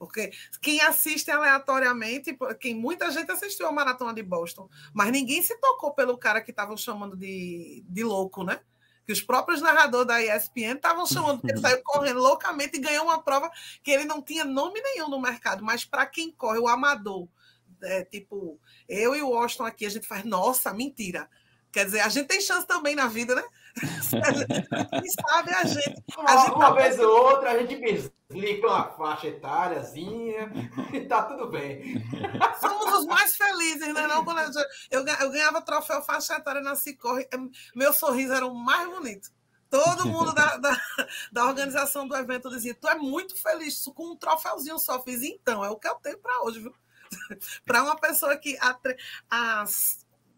Porque quem assiste aleatoriamente, quem muita gente assistiu a maratona de Boston, mas ninguém se tocou pelo cara que estavam chamando de, de louco, né? Que os próprios narradores da ESPN estavam chamando, porque ele saiu [LAUGHS] correndo loucamente e ganhou uma prova que ele não tinha nome nenhum no mercado, mas para quem corre, o amador, é, tipo, eu e o Washington aqui, a gente faz, nossa, mentira. Quer dizer, a gente tem chance também na vida, né? Quem sabe a gente. [LAUGHS] A uma, gente uma tá... vez ou outra a gente explica uma faixa etáriazinha e tá tudo bem. Somos os mais felizes, né? Não, eu, eu ganhava troféu faixa etária na Cicorre, meu sorriso era o mais bonito. Todo mundo da, da, da, organização do evento dizia: Tu é muito feliz com um troféuzinho só. Fiz, então, é o que eu tenho para hoje, viu? [LAUGHS] para uma pessoa que há, há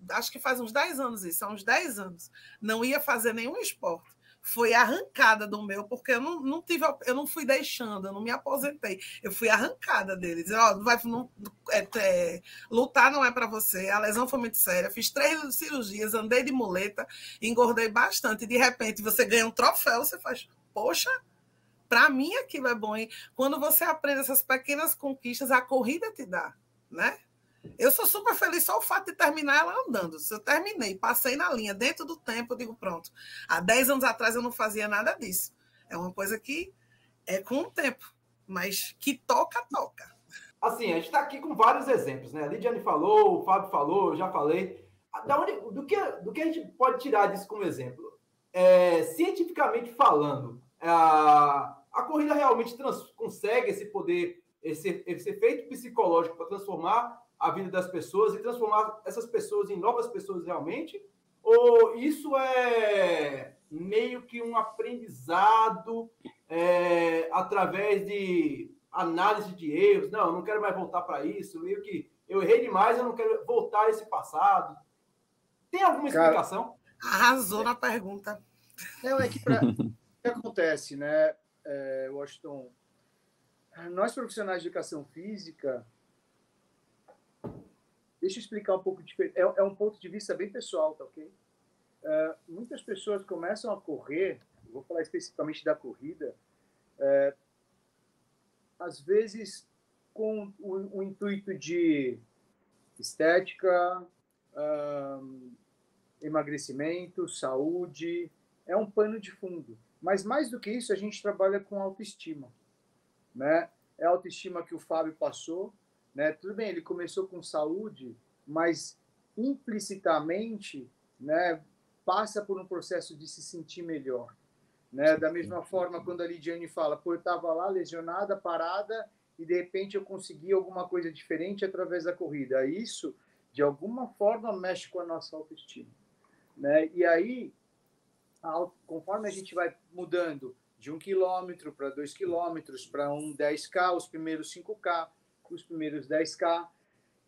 acho que faz uns 10 anos isso, há uns 10 anos, não ia fazer nenhum esporte. Foi arrancada do meu, porque eu não, não tive, eu não fui deixando, eu não me aposentei. Eu fui arrancada deles. Ó, vai, não, é, é, lutar não é para você. A lesão foi muito séria. Fiz três cirurgias, andei de muleta, engordei bastante. E de repente você ganha um troféu, você faz, poxa, para mim aquilo é bom. Hein? Quando você aprende essas pequenas conquistas, a corrida te dá, né? Eu sou super feliz só o fato de terminar ela andando. Se eu terminei, passei na linha, dentro do tempo, eu digo, pronto. Há 10 anos atrás eu não fazia nada disso. É uma coisa que é com o tempo, mas que toca, toca. Assim, a gente está aqui com vários exemplos, né? A Lidiane falou, o Fábio falou, eu já falei. Da onde, do, que, do que a gente pode tirar disso como exemplo? É, cientificamente falando, a, a corrida realmente trans, consegue esse poder, esse, esse efeito psicológico para transformar a vida das pessoas e transformar essas pessoas em novas pessoas realmente? Ou isso é meio que um aprendizado é, através de análise de erros? Não, eu não quero mais voltar para isso. Meio que eu errei demais, eu não quero voltar a esse passado. Tem alguma explicação? Cara, arrasou na pergunta. Não, é que pra... o [LAUGHS] que acontece, né, é, Washington? Nós profissionais de educação física, Deixa eu explicar um pouco diferente. É, é um ponto de vista bem pessoal, tá ok? Uh, muitas pessoas começam a correr, vou falar especificamente da corrida, uh, às vezes com o, o intuito de estética, uh, emagrecimento, saúde, é um pano de fundo. Mas mais do que isso, a gente trabalha com autoestima, né? É a autoestima que o Fábio passou, né? Tudo bem, ele começou com saúde, mas implicitamente né, passa por um processo de se sentir melhor. Né? Da mesma forma, quando a Lidiane fala, pô, eu estava lá lesionada, parada, e de repente eu consegui alguma coisa diferente através da corrida. Isso, de alguma forma, mexe com a nossa autoestima. Né? E aí, conforme a gente vai mudando de um quilômetro para dois quilômetros, para um 10K, os primeiros 5K, os primeiros 10K.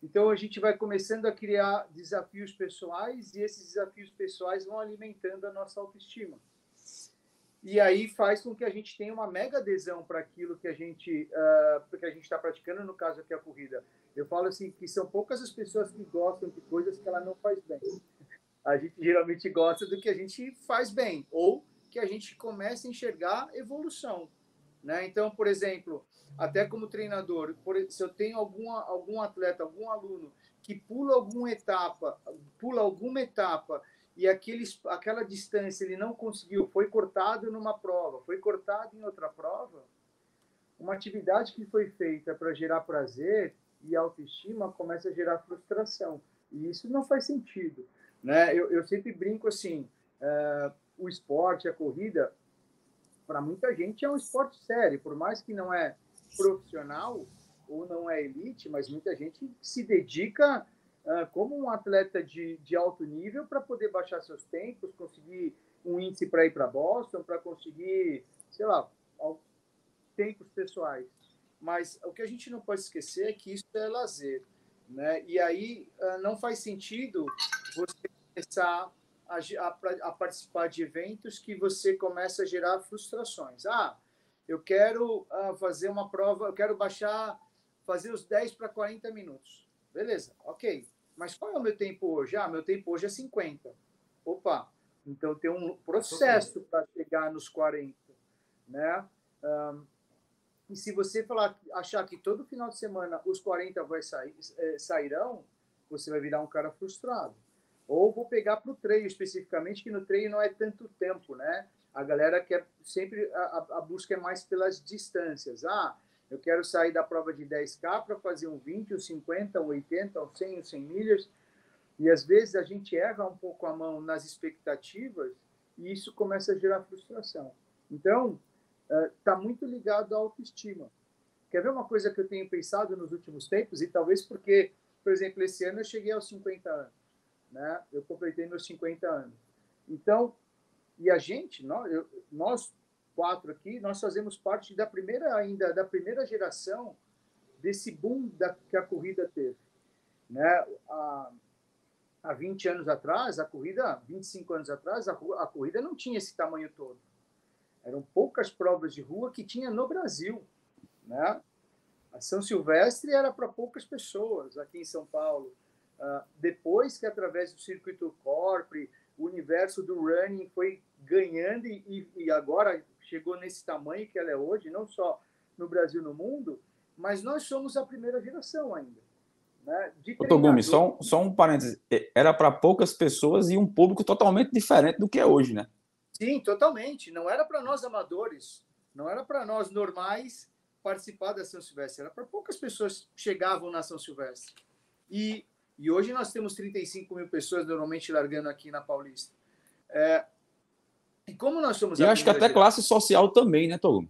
Então a gente vai começando a criar desafios pessoais e esses desafios pessoais vão alimentando a nossa autoestima. E aí faz com que a gente tenha uma mega adesão para aquilo que a gente uh, que a gente está praticando, no caso aqui a corrida. Eu falo assim que são poucas as pessoas que gostam de coisas que ela não faz bem. A gente geralmente gosta do que a gente faz bem ou que a gente começa a enxergar evolução. Né? Então, por exemplo, até como treinador, se eu tenho alguma, algum atleta, algum aluno que pula alguma etapa, pula alguma etapa e aqueles, aquela distância ele não conseguiu, foi cortado numa prova, foi cortado em outra prova, uma atividade que foi feita para gerar prazer e autoestima começa a gerar frustração. E isso não faz sentido. Né? Eu, eu sempre brinco assim, uh, o esporte, a corrida, para muita gente é um esporte sério, por mais que não é profissional ou não é elite, mas muita gente se dedica uh, como um atleta de, de alto nível para poder baixar seus tempos, conseguir um índice para ir para Boston, para conseguir, sei lá, tempos pessoais. Mas o que a gente não pode esquecer é que isso é lazer, né? E aí uh, não faz sentido você começar a, a, a, participar de eventos que você começa a gerar frustrações. Ah, eu quero uh, fazer uma prova, eu quero baixar, fazer os 10 para 40 minutos. Beleza, ok. Mas qual é o meu tempo hoje? Ah, meu tempo hoje é 50. Opa, então tem um processo para chegar nos 40. Né? Um, E se você falar, achar que todo final de semana os 40 vai sair, é, sairão, você vai virar um cara frustrado. Ou vou pegar para o treino especificamente, que no treino não é tanto tempo, né? A galera quer sempre, a, a busca é mais pelas distâncias. Ah, eu quero sair da prova de 10K para fazer um 20, um 50, um 80, um 100, um 100 milhas. E às vezes a gente erra um pouco a mão nas expectativas e isso começa a gerar frustração. Então, está uh, muito ligado à autoestima. Quer ver uma coisa que eu tenho pensado nos últimos tempos? E talvez porque, por exemplo, esse ano eu cheguei aos 50 anos. Né? Eu completei meus 50 anos. Então, e a gente, nós, eu, nós quatro aqui, nós fazemos parte da primeira ainda da primeira geração desse boom da, que a corrida teve, né? Há, há 20 anos atrás, a corrida, 25 anos atrás, a, a corrida não tinha esse tamanho todo. Eram poucas provas de rua que tinha no Brasil, né? A São Silvestre era para poucas pessoas aqui em São Paulo. Uh, depois que através do circuito Corpre, o universo do running foi ganhando e, e agora chegou nesse tamanho que ela é hoje, não só no Brasil, no mundo, mas nós somos a primeira geração ainda. Né? Togumi, só, um, só um parênteses. Era para poucas pessoas e um público totalmente diferente do que é hoje, né? Sim, totalmente. Não era para nós amadores, não era para nós normais participar da São Silvestre, era para poucas pessoas que chegavam na São Silvestre. E, e hoje nós temos 35 mil pessoas normalmente largando aqui na Paulista. É, e como nós somos. E acho que até geração, classe social também, né, Togum?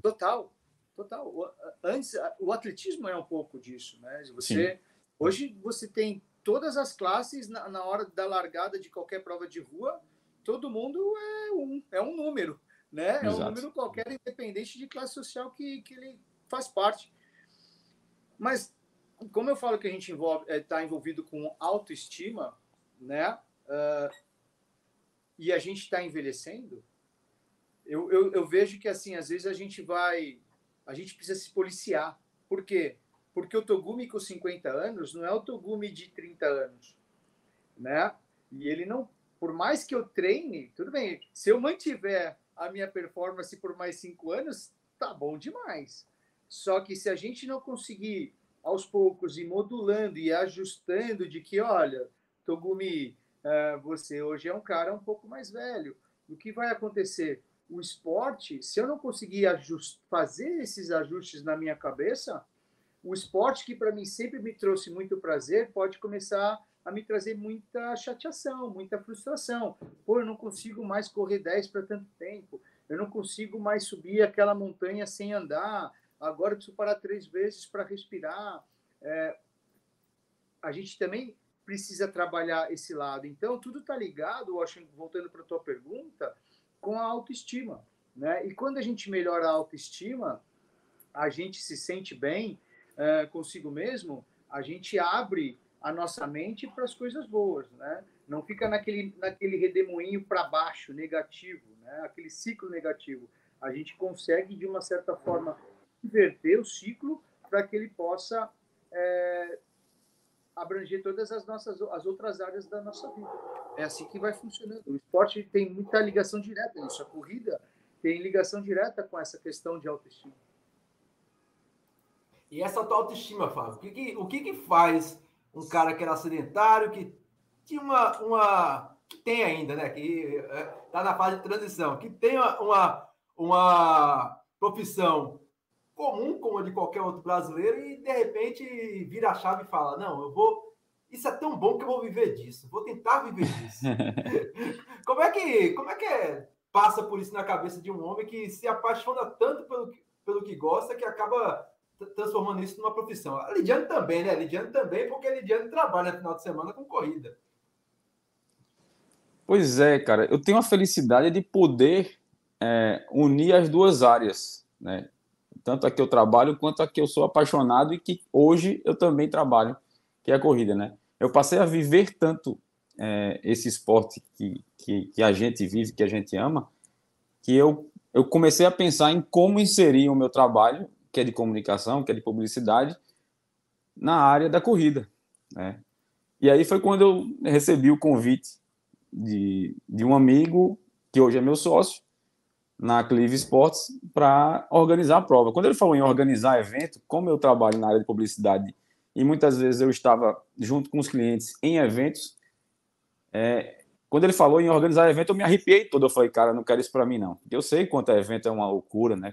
Total, total. Antes, o atletismo é um pouco disso, né? Você, hoje você tem todas as classes na, na, hora da largada de qualquer prova de rua, todo mundo é um, é um número, né? É um número qualquer, independente de classe social que, que ele faz parte. Mas, como eu falo que a gente está é, envolvido com autoestima, né? Uh, e a gente está envelhecendo, eu, eu, eu, vejo que, assim, às vezes a gente vai... A gente precisa se policiar. Por quê? Porque o Togumi com 50 anos não é o Togumi de 30 anos, né? E ele não... Por mais que eu treine, tudo bem. Se eu mantiver a minha performance por mais cinco anos, tá bom demais. Só que se a gente não conseguir aos poucos ir modulando e ajustando de que, olha, Togumi, você hoje é um cara um pouco mais velho. O que vai acontecer? O esporte, se eu não conseguir fazer esses ajustes na minha cabeça, o esporte que para mim sempre me trouxe muito prazer pode começar a me trazer muita chateação, muita frustração. Pô, eu não consigo mais correr 10 para tanto tempo. Eu não consigo mais subir aquela montanha sem andar. Agora eu preciso parar três vezes para respirar. É, a gente também precisa trabalhar esse lado. Então, tudo está ligado, voltando para a tua pergunta, com a autoestima. Né? E quando a gente melhora a autoestima, a gente se sente bem uh, consigo mesmo, a gente abre a nossa mente para as coisas boas, né? Não fica naquele, naquele redemoinho para baixo, negativo, né? Aquele ciclo negativo. A gente consegue, de uma certa forma, inverter o ciclo para que ele possa é, abranger todas as nossas as outras áreas da nossa vida. É assim que vai funcionando. O esporte tem muita ligação direta nisso. A corrida tem ligação direta com essa questão de autoestima. E essa tua autoestima, Fábio, o que, que, o que, que faz um cara que era sedentário, que tinha uma, uma que tem ainda, né? Que está é, na fase de transição, que tem uma, uma profissão comum como a de qualquer outro brasileiro e de repente vira a chave e fala: Não, eu vou. Isso é tão bom que eu vou viver disso, vou tentar viver disso. [LAUGHS] como é que como é que é, passa por isso na cabeça de um homem que se apaixona tanto pelo, pelo que gosta que acaba transformando isso numa profissão? A Lidiane também, né? A Lidiane também, porque a Lidiane trabalha no final de semana com corrida. Pois é, cara, eu tenho a felicidade de poder é, unir as duas áreas, né? Tanto a que eu trabalho quanto a que eu sou apaixonado e que hoje eu também trabalho, que é a corrida, né? Eu passei a viver tanto é, esse esporte que, que, que, a gente vive, que a gente ama, que eu, eu comecei a pensar em como inserir o meu trabalho, que é de comunicação, que é de publicidade, na área da corrida, né? E aí foi quando eu recebi o convite de, de um amigo, que hoje é meu sócio, na Clive Sports para organizar a prova. Quando ele falou em organizar evento, como eu trabalho na área de publicidade e muitas vezes eu estava junto com os clientes em eventos, é, quando ele falou em organizar evento, eu me arrepiei todo. Eu falei, cara, não quero isso para mim, não. Eu sei quanto é evento é uma loucura, né?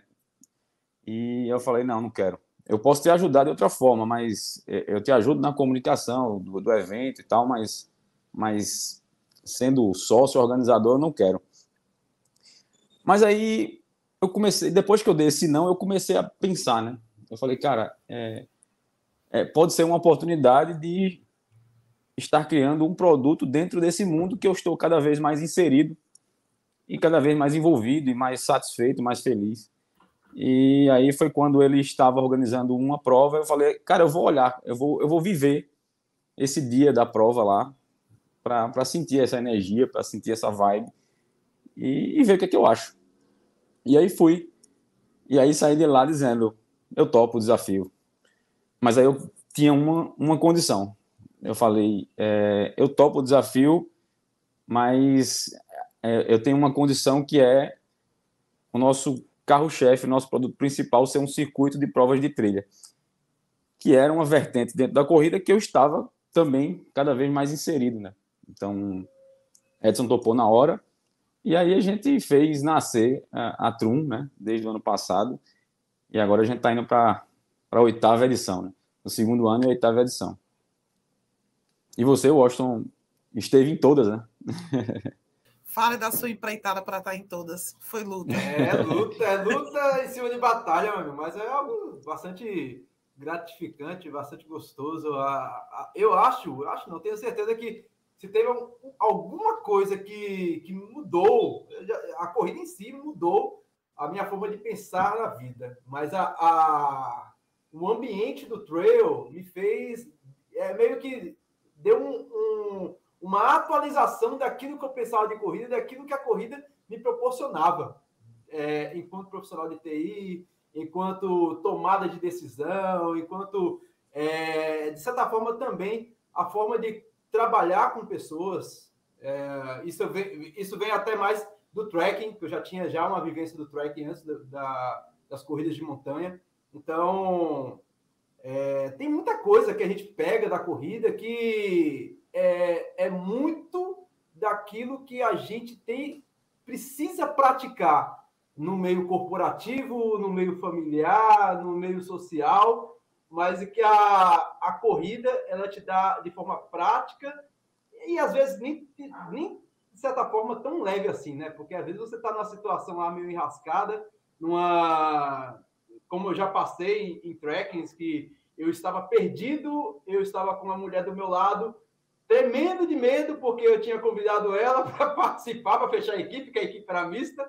E eu falei, não, não quero. Eu posso te ajudar de outra forma, mas é, eu te ajudo na comunicação do, do evento e tal, mas, mas sendo sócio organizador, eu não quero. Mas aí eu comecei, depois que eu dei esse não, eu comecei a pensar, né? Eu falei, cara, é, é, pode ser uma oportunidade de estar criando um produto dentro desse mundo que eu estou cada vez mais inserido e cada vez mais envolvido e mais satisfeito, mais feliz. E aí foi quando ele estava organizando uma prova, eu falei, cara, eu vou olhar, eu vou, eu vou viver esse dia da prova lá para sentir essa energia, para sentir essa vibe e, e ver o que, é que eu acho. E aí fui. E aí saí de lá dizendo, eu topo o desafio. Mas aí eu tinha uma, uma condição. Eu falei, é, eu topo o desafio, mas é, eu tenho uma condição que é o nosso carro-chefe, o nosso produto principal ser um circuito de provas de trilha, que era uma vertente dentro da corrida que eu estava também cada vez mais inserido, né? Então, Edson topou na hora, e aí a gente fez nascer a, a Trum, né, desde o ano passado, e agora a gente está indo para a oitava edição, né? O segundo ano e a oitava edição. E você, Washington, esteve em todas, né? [LAUGHS] Fale da sua empreitada para estar em todas. Foi luta. É, luta, é luta em cima de batalha, meu amigo, mas é algo bastante gratificante, bastante gostoso. Eu acho, eu acho, não tenho certeza que se teve alguma coisa que, que mudou, a corrida em si mudou a minha forma de pensar na vida, mas a, a o ambiente do trail me fez é, meio que deu um, um, uma atualização daquilo que eu pensava de corrida, daquilo que a corrida me proporcionava é, enquanto profissional de TI, enquanto tomada de decisão, enquanto, é, de certa forma, também a forma de trabalhar com pessoas. É, isso, vem, isso vem até mais do trekking, que eu já tinha já uma vivência do trekking antes da, da, das corridas de montanha. Então, é, tem muita coisa que a gente pega da corrida que é, é muito daquilo que a gente tem precisa praticar no meio corporativo, no meio familiar, no meio social, mas que a, a corrida ela te dá de forma prática e às vezes nem, nem de certa forma tão leve assim, né? Porque às vezes você está numa situação lá meio enrascada, numa como eu já passei em, em trackings que eu estava perdido, eu estava com uma mulher do meu lado, tremendo de medo, porque eu tinha convidado ela [LAUGHS] para participar, para fechar a equipe, que a equipe era mista,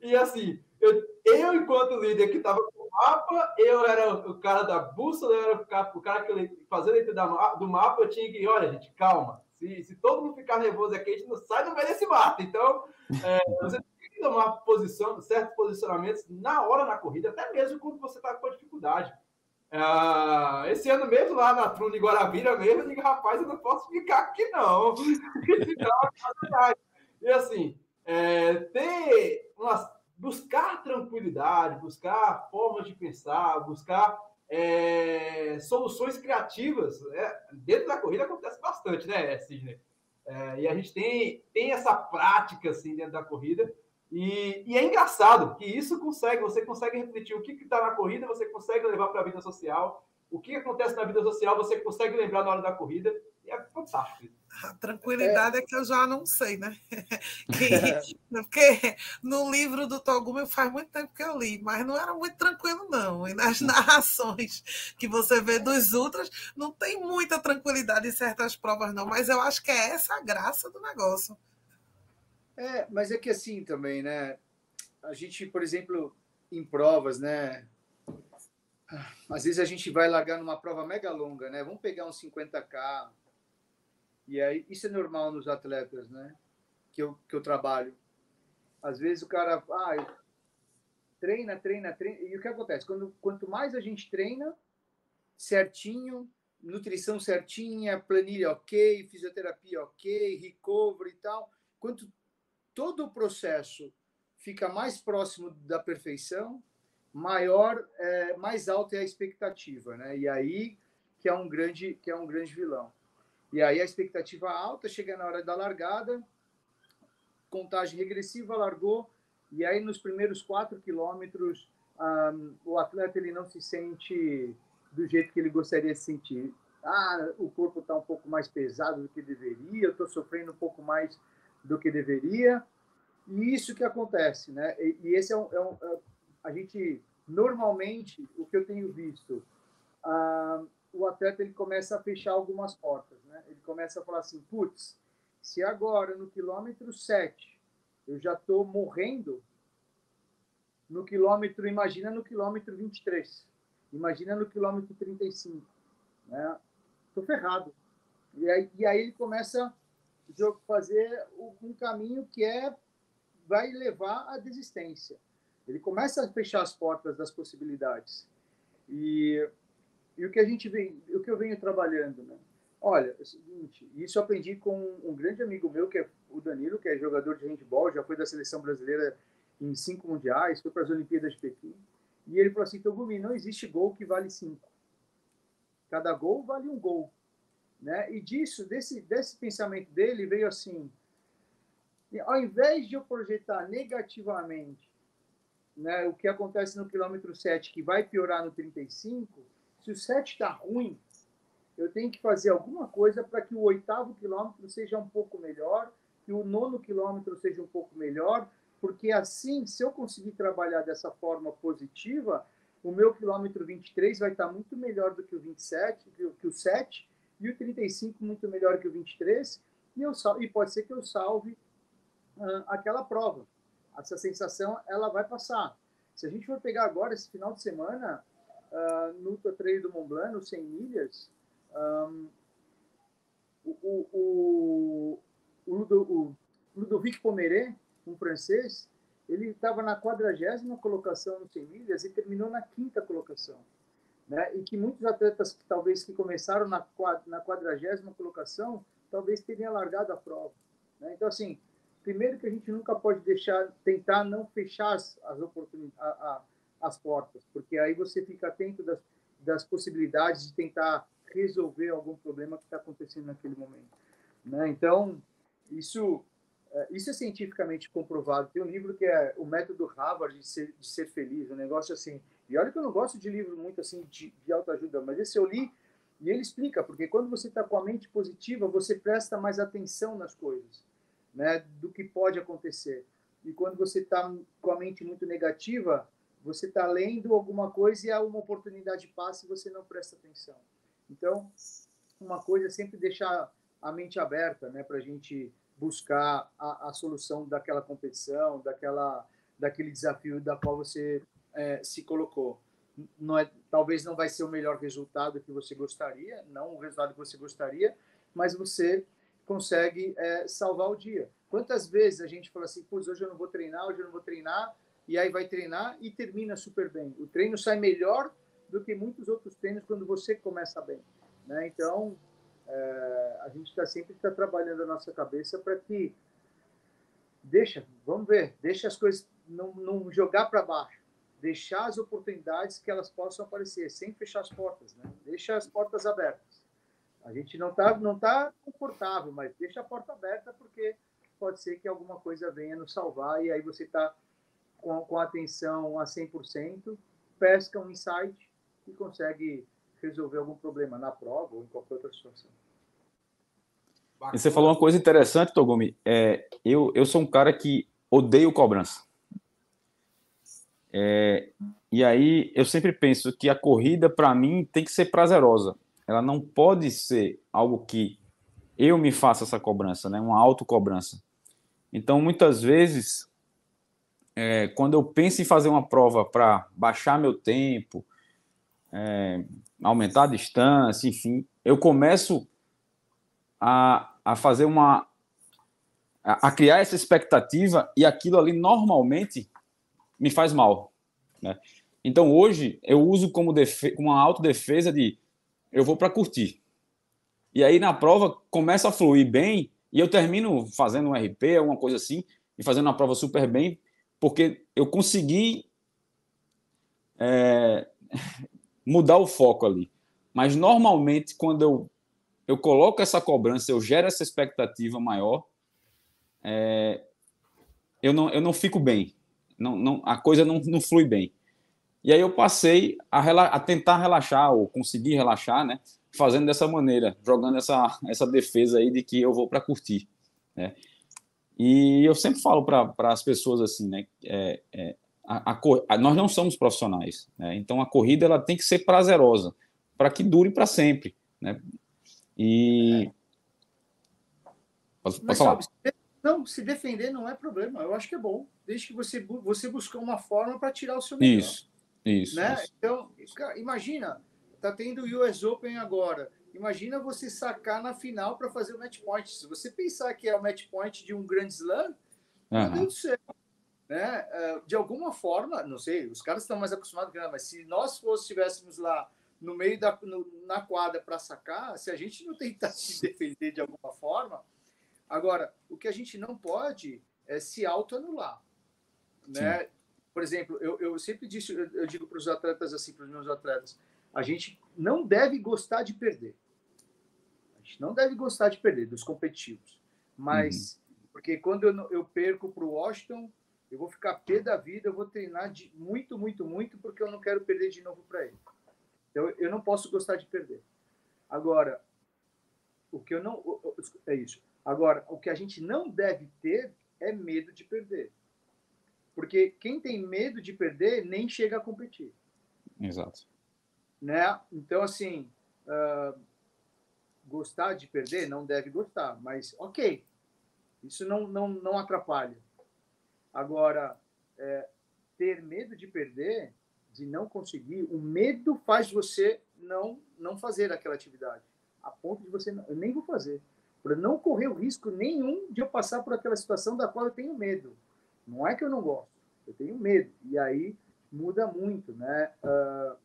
e assim, eu, eu enquanto líder que estava mapa, eu era o cara da bússola, eu era o cara, o que fazia leitura do mapa, eu tinha que, olha, gente, calma. Se, se todo mundo ficar nervoso aqui, a gente não sai no meio desse mato. Então, é, você tem que tomar posição, certos posicionamentos na hora na corrida, até mesmo quando você está com dificuldade. É, esse ano mesmo, lá na Trune Guarabira mesmo, eu digo, rapaz, eu não posso ficar aqui, não. [LAUGHS] e assim, é, ter umas buscar tranquilidade, buscar formas de pensar, buscar é, soluções criativas. É, dentro da corrida acontece bastante, né, Sidney? É, e a gente tem, tem essa prática assim dentro da corrida. E, e é engraçado que isso consegue, você consegue refletir o que está na corrida, você consegue levar para a vida social, o que acontece na vida social, você consegue lembrar na hora da corrida, e é fantástico. A tranquilidade é. é, que eu já não sei, né? [LAUGHS] Que, porque no livro do Togumi faz muito tempo que eu li, mas não era muito tranquilo, não. E nas narrações que você vê dos ultras, não tem muita tranquilidade em certas provas, não. Mas eu acho que é essa a graça do negócio. É, mas é que assim também, né? A gente, por exemplo, em provas, né? Às vezes a gente vai largar numa prova mega longa, né? Vamos pegar uns 50K, e aí, isso é normal nos atletas, né? Que eu, que eu trabalho. Às vezes o cara, ah, treina, treina, treina. E o que acontece? Quando, quanto mais a gente treina, certinho, nutrição certinha, planilha ok, fisioterapia ok, recovery e tal, quanto todo o processo fica mais próximo da perfeição, maior, é, mais alta é a expectativa, né? E aí que é um grande, que é um grande vilão. E aí a expectativa alta chega na hora da largada, contagem regressiva, largou, e aí nos primeiros quatro quilômetros um, o atleta ele não se sente do jeito que ele gostaria de sentir. Ah, o corpo está um pouco mais pesado do que deveria, eu estou sofrendo um pouco mais do que deveria, e isso que acontece, né? E, e esse é um, é um, é, a gente normalmente o que eu tenho visto, ah, o atleta ele começa a fechar algumas portas, né? Ele começa a falar assim, putz, se agora no quilômetro 7 eu já estou morrendo, no quilômetro, imagina no quilômetro 23, imagina no quilômetro 35, né? Estou ferrado. E aí, e aí ele começa a fazer um caminho que é vai levar à desistência. Ele começa a fechar as portas das possibilidades. E, e o que a gente vem, o que eu venho trabalhando, né? Olha, é o seguinte, isso eu aprendi com um grande amigo meu, que é o Danilo, que é jogador de handball, já foi da seleção brasileira em cinco mundiais, foi para as Olimpíadas de Pequim. E ele falou assim: Togumi, não existe gol que vale cinco. Cada gol vale um gol. Né? E disso, desse, desse pensamento dele, veio assim: ao invés de eu projetar negativamente né, o que acontece no quilômetro 7, que vai piorar no 35, se o 7 está ruim, eu tenho que fazer alguma coisa para que o oitavo quilômetro seja um pouco melhor, que o nono quilômetro seja um pouco melhor, porque assim, se eu conseguir trabalhar dessa forma positiva, o meu quilômetro 23 vai estar muito melhor do que o 27, que o, que o 7, e o 35 muito melhor que o 23, e, eu, e pode ser que eu salve uh, aquela prova. Essa sensação ela vai passar. Se a gente for pegar agora esse final de semana uh, no Trail do Mont Blanc, no 100 milhas, um, o, o, o, o, Ludovic Pomeré, um francês, ele estava na quadragésima colocação no 100 milhas e terminou na quinta colocação. Né? E que muitos atletas, que, talvez que começaram na quadragésima colocação, talvez teriam largado a prova. Né? Então, assim, primeiro que a gente nunca pode deixar, tentar não fechar as, as oportunidades, as portas, porque aí você fica atento das, das possibilidades de tentar resolver algum problema que está acontecendo naquele momento. Né? Então, isso, é, isso é cientificamente comprovado. Tem um livro que é o método Harvard de ser, de ser feliz, um negócio assim. E olha que eu não gosto de livro muito assim de, de autoajuda, mas esse eu li e ele explica, porque quando você está com a mente positiva, você presta mais atenção nas coisas né, do que pode acontecer. E quando você está com a mente muito negativa, você está lendo alguma coisa e uma oportunidade passa e você não presta atenção. Então, uma coisa é sempre deixar a mente aberta, né, para a gente buscar a, a, solução daquela competição, daquela, daquele desafio da qual você é, se colocou. Não é, talvez não vai ser o melhor resultado que você gostaria, não o resultado que você gostaria, mas você consegue é, salvar o dia. Quantas vezes a gente fala assim, hoje eu não vou treinar, hoje eu não vou treinar, e aí vai treinar e termina super bem. O treino sai melhor do que muitos outros treinos quando você começa bem. Né? Então, é, a gente está sempre tá trabalhando a nossa cabeça para que deixa, vamos ver, deixa as coisas não, não jogar para baixo, deixar as oportunidades que elas possam aparecer, sem fechar as portas, né? Deixa as portas abertas. A gente não está não tá confortável, mas deixa a porta aberta porque pode ser que alguma coisa venha nos salvar e aí você está com, com a atenção a 100%, pesca um insight e consegue resolver algum problema na prova ou em qualquer outra situação. E você falou uma coisa interessante, Togumi. É, eu, eu sou um cara que odeio cobrança. É, e aí eu sempre penso que a corrida, para mim, tem que ser prazerosa ela não pode ser algo que eu me faça essa cobrança, né? Uma autocobrança. Então, muitas vezes, é, quando eu penso em fazer uma prova para baixar meu tempo, é, aumentar a distância, enfim, eu começo a, a fazer uma. A, a criar essa expectativa e aquilo ali normalmente me faz mal. Né? Então, hoje, eu uso como, defe uma autodefesa de eu vou para curtir. E aí na prova começa a fluir bem e eu termino fazendo um RP, alguma coisa assim, e fazendo uma prova super bem, porque eu consegui é, [LAUGHS] mudar o foco ali. Mas normalmente, quando eu, eu coloco essa cobrança, eu gero essa expectativa maior, é, eu, não, eu não fico bem. Não, não, a coisa não, não flui bem. E aí eu passei a, a tentar relaxar, ou conseguir relaxar, né? Fazendo dessa maneira, jogando essa, essa defesa aí de que eu vou para curtir. Né? E eu sempre falo para as pessoas assim, né? É, é, a, a, a, nós não somos profissionais, né? então a corrida ela tem que ser prazerosa para que dure para sempre, né? E posso, posso falar? Sabe, não, se defender não é problema. Eu acho que é bom, desde que você você buscar uma forma para tirar o seu melhor. Isso, isso. Né? Isso. Então, imagina, tá tendo o US Open agora. Imagina você sacar na final para fazer o match point. Se você pensar que é o match point de um Grand Slam, uhum. meu Deus do céu. Né? É, de alguma forma, não sei, os caras estão mais acostumados mas se nós estivéssemos lá no meio da no, na quadra para sacar, se a gente não tentar se defender de alguma forma, agora o que a gente não pode é se autoanular, né? Por exemplo, eu, eu sempre disse, eu, eu digo para os atletas assim, para os meus atletas, a gente não deve gostar de perder. A gente não deve gostar de perder dos competitivos. Mas, uhum. porque quando eu, eu perco para o Washington, eu vou ficar pé da vida, eu vou treinar de, muito, muito, muito, porque eu não quero perder de novo para ele. Então, eu não posso gostar de perder. Agora, o que eu não. É isso. Agora, o que a gente não deve ter é medo de perder. Porque quem tem medo de perder nem chega a competir. Exato né? Então, assim, uh, gostar de perder não deve gostar, mas ok, isso não, não, não atrapalha. Agora, é, ter medo de perder, de não conseguir, o medo faz você não não fazer aquela atividade, a ponto de você, eu nem vou fazer, para não correr o risco nenhum de eu passar por aquela situação da qual eu tenho medo. Não é que eu não gosto, eu tenho medo. E aí muda muito, né? Uh,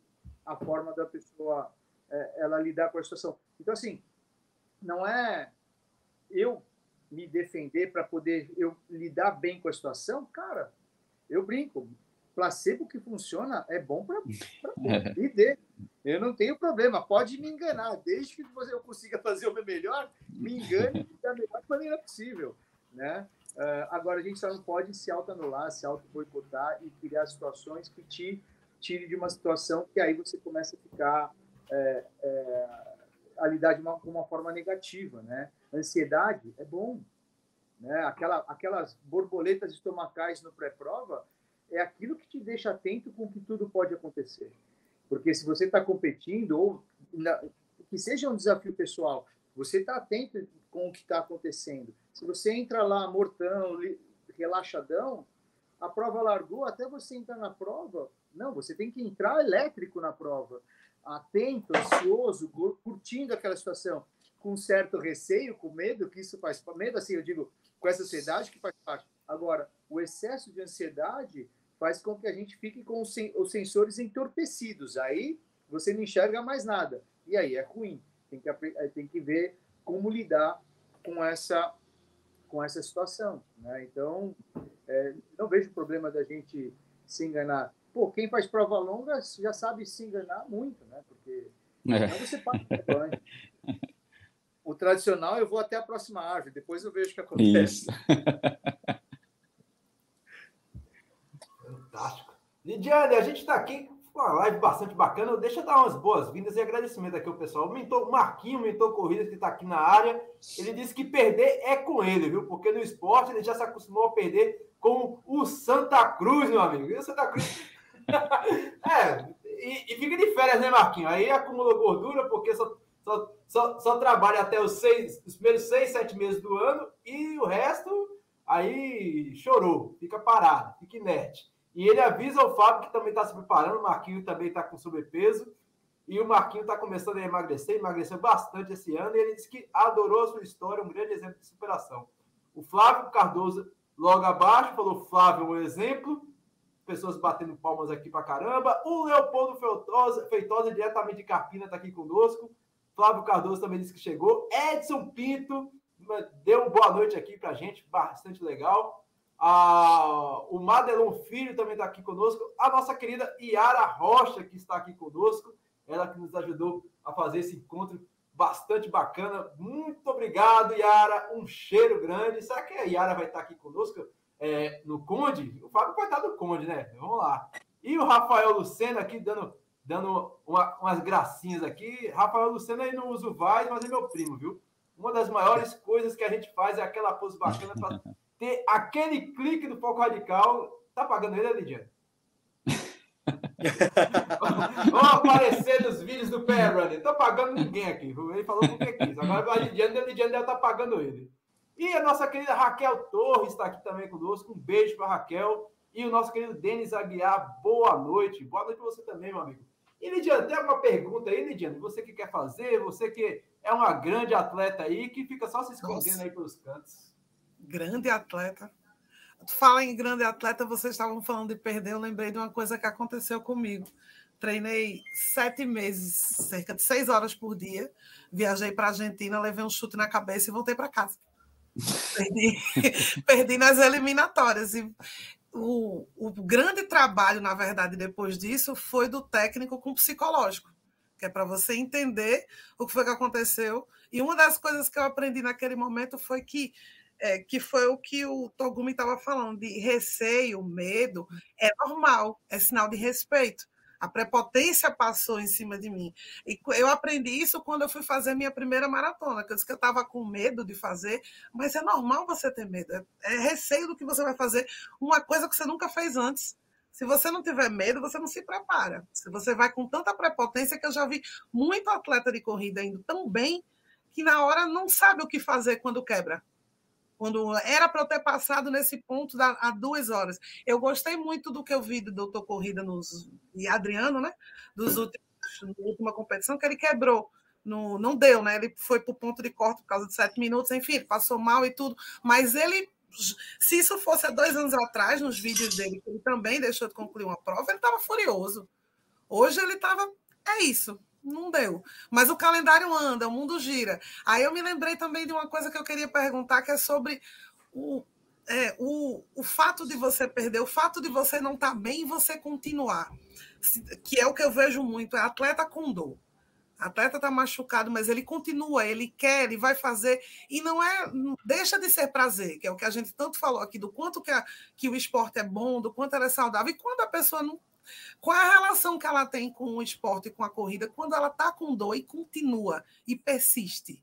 a forma da pessoa é, ela lidar com a situação. Então, assim, não é eu me defender para poder eu lidar bem com a situação, cara, eu brinco. Placebo que funciona é bom para [LAUGHS] e dê. Eu não tenho problema, pode me enganar, desde que eu consiga fazer o meu melhor, me engane da melhor maneira possível, né? Uh, agora a gente só não pode se auto-anular, se auto-boicotar e criar situações que te tire de uma situação que aí você começa a ficar é, é, a lidar de uma, uma forma negativa, né? Ansiedade é bom, né? Aquela, aquelas borboletas estomacais no pré-prova é aquilo que te deixa atento com que tudo pode acontecer. Porque se você está competindo, ou na, que seja um desafio pessoal, você está atento com o que está acontecendo. Se você entra lá mortão, relaxadão, a prova largou, até você entrar na prova, não, você tem que entrar elétrico na prova, atento, ansioso, curtindo aquela situação, com certo receio, com medo, que isso faz medo, assim, eu digo, com essa ansiedade que faz parte. Agora, o excesso de ansiedade faz com que a gente fique com os sensores entorpecidos. Aí você não enxerga mais nada. E aí é ruim. Tem que, tem que ver como lidar com essa, com essa situação. Né? Então, é, não vejo problema da gente se enganar. Pô, quem faz prova longa já sabe se enganar muito, né? Porque é. você passa O tradicional, eu vou até a próxima árvore, depois eu vejo o que acontece. Isso. Fantástico. Lidiane, a gente está aqui com uma live bastante bacana. Deixa eu dar umas boas-vindas e agradecimento aqui ao pessoal. O mentor, Marquinho, mentor Corridas, que está aqui na área, ele disse que perder é com ele, viu? Porque no esporte ele já se acostumou a perder com o Santa Cruz, meu amigo. E o Santa Cruz [LAUGHS] é, e, e, fica de férias, né, Marquinhos? Aí acumula gordura, porque só, só, só, só, trabalha até os, seis, os primeiros seis, sete meses do ano, e o resto aí chorou, fica parado, fica inerte. E ele avisa o Fábio que também está se preparando, o Marquinhos também está com sobrepeso, e o Marquinhos está começando a emagrecer, emagreceu bastante esse ano, e ele disse que adorou a sua história, um grande exemplo de superação. O Flávio Cardoso, logo abaixo, falou: Flávio, um exemplo pessoas batendo palmas aqui pra caramba. O Leopoldo Feitosa, Feitosa diretamente de Carpina, está aqui conosco. Flávio Cardoso também disse que chegou. Edson Pinto deu uma boa noite aqui pra gente, bastante legal. A, o Madelon Filho também está aqui conosco. A nossa querida Yara Rocha, que está aqui conosco. Ela que nos ajudou a fazer esse encontro bastante bacana. Muito obrigado, Yara. Um cheiro grande. Será que a Yara vai estar aqui conosco é, no Conde? O Fábio estar no Conde, né? Vamos lá. E o Rafael Lucena aqui dando, dando uma, umas gracinhas aqui. Rafael Lucena aí não usa o Vaz, mas é meu primo, viu? Uma das maiores coisas que a gente faz é aquela pose bacana para [LAUGHS] ter aquele clique do foco radical. Tá pagando ele, Lidiane? [LAUGHS] Vão aparecer nos vídeos do Pé Running. Tô pagando ninguém aqui. Ele falou porque quis. Agora a Lidiane, a Lidiane deve estar tá pagando ele. E a nossa querida Raquel Torres está aqui também conosco. Um beijo para Raquel. E o nosso querido Denis Aguiar, boa noite. Boa noite para você também, meu amigo. E Lidiane, tem alguma pergunta aí, Lidiane? Você que quer fazer, você que é uma grande atleta aí, que fica só se escondendo Nossa. aí pelos cantos. Grande atleta. Tu fala em grande atleta, vocês estavam falando de perder, eu lembrei de uma coisa que aconteceu comigo. Treinei sete meses, cerca de seis horas por dia. Viajei para a Argentina, levei um chute na cabeça e voltei para casa. Perdi, [LAUGHS] perdi nas eliminatórias. E o, o grande trabalho, na verdade, depois disso, foi do técnico com psicológico, que é para você entender o que foi que aconteceu. E uma das coisas que eu aprendi naquele momento foi que é, que foi o que o Togumi estava falando, de receio, medo, é normal, é sinal de respeito. A prepotência passou em cima de mim. E eu aprendi isso quando eu fui fazer minha primeira maratona, que eu disse que eu estava com medo de fazer, mas é normal você ter medo. É, é receio do que você vai fazer, uma coisa que você nunca fez antes. Se você não tiver medo, você não se prepara. Se você vai com tanta prepotência que eu já vi muito atleta de corrida indo tão bem que na hora não sabe o que fazer quando quebra quando era para eu ter passado nesse ponto da, há duas horas. Eu gostei muito do que eu vi do Doutor Corrida nos, e Adriano, né? Dos últimos, na última competição, que ele quebrou. No, não deu, né? Ele foi para o ponto de corte por causa de sete minutos, enfim, passou mal e tudo. Mas ele, se isso fosse há dois anos atrás, nos vídeos dele, que ele também deixou de concluir uma prova, ele estava furioso. Hoje ele estava. É isso não deu. Mas o calendário anda, o mundo gira. Aí eu me lembrei também de uma coisa que eu queria perguntar, que é sobre o, é, o, o fato de você perder, o fato de você não estar tá bem e você continuar. Que é o que eu vejo muito, é atleta com dor. Atleta está machucado, mas ele continua, ele quer, ele vai fazer, e não é, deixa de ser prazer, que é o que a gente tanto falou aqui, do quanto que, a, que o esporte é bom, do quanto ela é saudável, e quando a pessoa não qual é a relação que ela tem com o esporte e com a corrida quando ela está com dor e continua e persiste?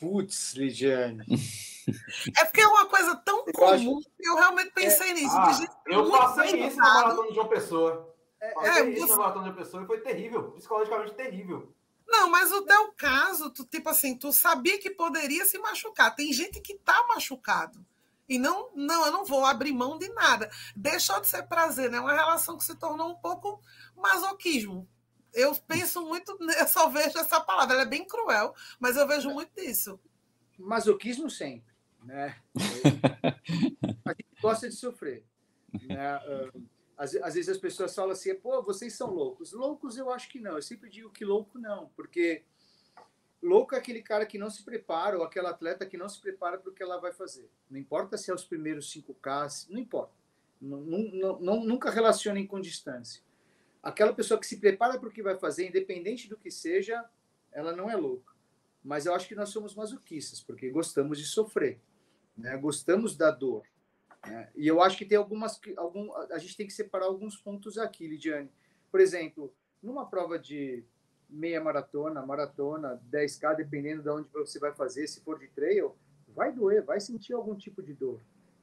Putz, Lidiane. É porque é uma coisa tão eu comum acho... que eu realmente pensei é... nisso. Ah, eu passei isso na maratona de João Pessoa. É, passei é, isso você... na maratona de João Pessoa e foi terrível, psicologicamente terrível. Não, mas o teu caso, tu, tipo assim, tu sabia que poderia se machucar. Tem gente que tá machucado. E não, não, eu não vou abrir mão de nada. Deixou de ser prazer, né? Uma relação que se tornou um pouco masoquismo. Eu penso muito, [LAUGHS] eu só vejo essa palavra, ela é bem cruel, mas eu vejo muito disso. Masoquismo sempre, né? [LAUGHS] A gente gosta de sofrer. Né? Ah, às, às vezes as pessoas falam assim, pô, vocês são loucos. Loucos eu acho que não. Eu sempre digo que louco não, porque Louco é aquele cara que não se prepara, ou aquela atleta que não se prepara para o que ela vai fazer. Não importa se é os primeiros 5K, não importa. Nunca relacionem com distância. Aquela pessoa que se prepara para o que vai fazer, independente do que seja, ela não é louca. Mas eu acho que nós somos masoquistas, porque gostamos de sofrer, né? gostamos da dor. Né? E eu acho que tem algumas. Algum, a gente tem que separar alguns pontos aqui, Lidiane. Por exemplo, numa prova de meia maratona, maratona, 10K, dependendo de onde você vai fazer, se for de trail, vai doer, vai sentir algum tipo de dor.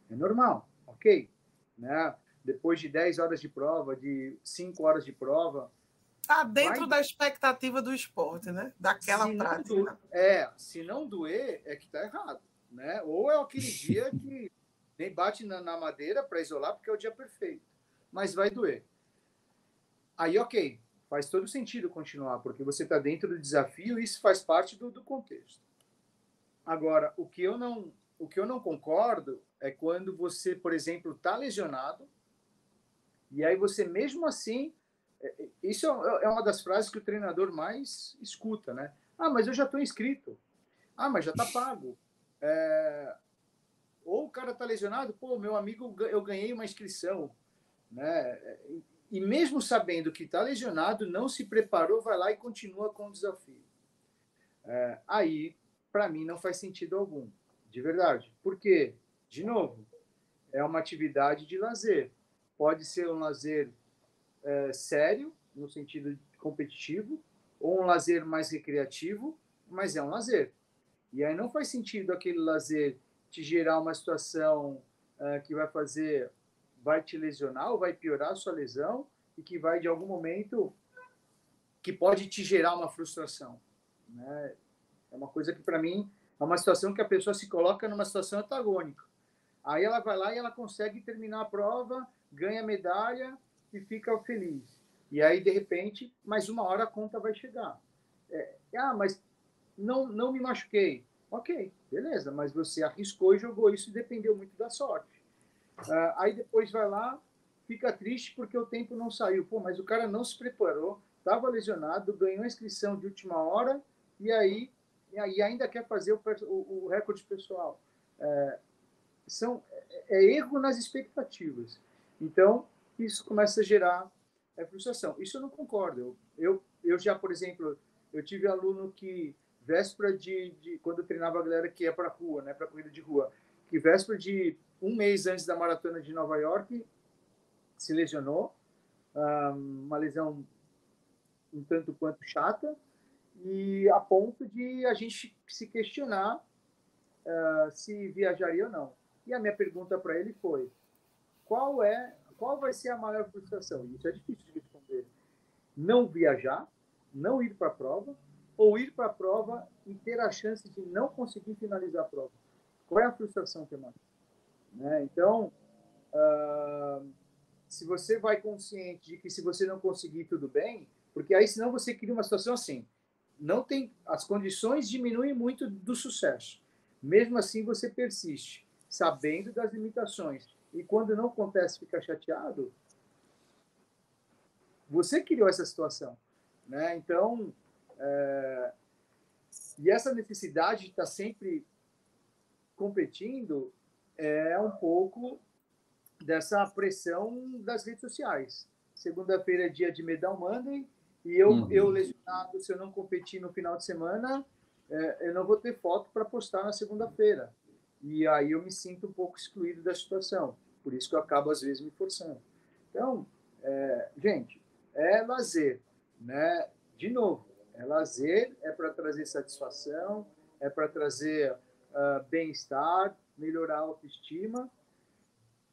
É normal, ok? Né? Depois de 10 horas de prova, de 5 horas de prova. Está dentro vai... da expectativa do esporte, né? Daquela se prática. É, se não doer, é que está errado. Né? Ou é aquele dia [LAUGHS] que nem bate na, na madeira para isolar, porque é o dia perfeito. Mas vai doer. Aí, ok, faz todo sentido continuar, porque você está dentro do desafio e isso faz parte do, do contexto. Agora, o que eu não o que eu não concordo é quando você, por exemplo, está lesionado e aí você mesmo assim é, é, isso é, é uma das frases que o treinador mais escuta, né? Ah, mas eu já estou inscrito. Ah, mas já está pago. É... Ou o cara está lesionado, pô, meu amigo, eu ganhei uma inscrição, né? E mesmo sabendo que está lesionado, não se preparou, vai lá e continua com o desafio. É... Aí, para mim, não faz sentido algum, de verdade. Por quê? De novo, é uma atividade de lazer. Pode ser um lazer é, sério, no sentido competitivo, ou um lazer mais recreativo, mas é um lazer. E aí não faz sentido aquele lazer te gerar uma situação uh, que vai fazer, vai te lesionar ou vai piorar a sua lesão e que vai, de algum momento, que pode te gerar uma frustração. Né? É uma coisa que, para mim, é uma situação que a pessoa se coloca numa situação antagônica. Aí ela vai lá e ela consegue terminar a prova, ganha medalha e fica feliz. E aí, de repente, mais uma hora a conta vai chegar. É, ah, mas não, não me machuquei. Ok, beleza, mas você arriscou e jogou isso e dependeu muito da sorte. Uh, aí depois vai lá, fica triste porque o tempo não saiu. Pô, mas o cara não se preparou, estava lesionado, ganhou a inscrição de última hora e aí e ainda quer fazer o, o, o recorde pessoal. É, são, é, é erro nas expectativas. Então, isso começa a gerar é, frustração. Isso eu não concordo. Eu, eu, eu já, por exemplo, eu tive aluno que véspera de, de quando eu treinava a galera que ia para rua, né, para corrida de rua, que véspera de um mês antes da maratona de Nova York se lesionou, uma lesão um tanto quanto chata e a ponto de a gente se questionar uh, se viajaria ou não. E a minha pergunta para ele foi: qual é, qual vai ser a maior frustração? Isso é difícil de responder. Não viajar, não ir para a prova ou ir para a prova e ter a chance de não conseguir finalizar a prova? Qual é a frustração que mais? Né? Então, uh, se você vai consciente de que se você não conseguir, tudo bem, porque aí senão você cria uma situação assim, não tem as condições diminuem muito do sucesso. Mesmo assim, você persiste, sabendo das limitações. E quando não acontece, fica chateado. Você criou essa situação, né? Então, é... e essa necessidade de estar sempre competindo é um pouco dessa pressão das redes sociais. Segunda-feira é dia de Medal Monday e eu, uhum. eu lesionado, se eu não competir no final de semana, é, eu não vou ter foto para postar na segunda-feira. E aí eu me sinto um pouco excluído da situação. Por isso que eu acabo, às vezes, me forçando. Então, é, gente, é lazer. Né? De novo, é lazer, é para trazer satisfação, é para trazer uh, bem-estar, melhorar a autoestima.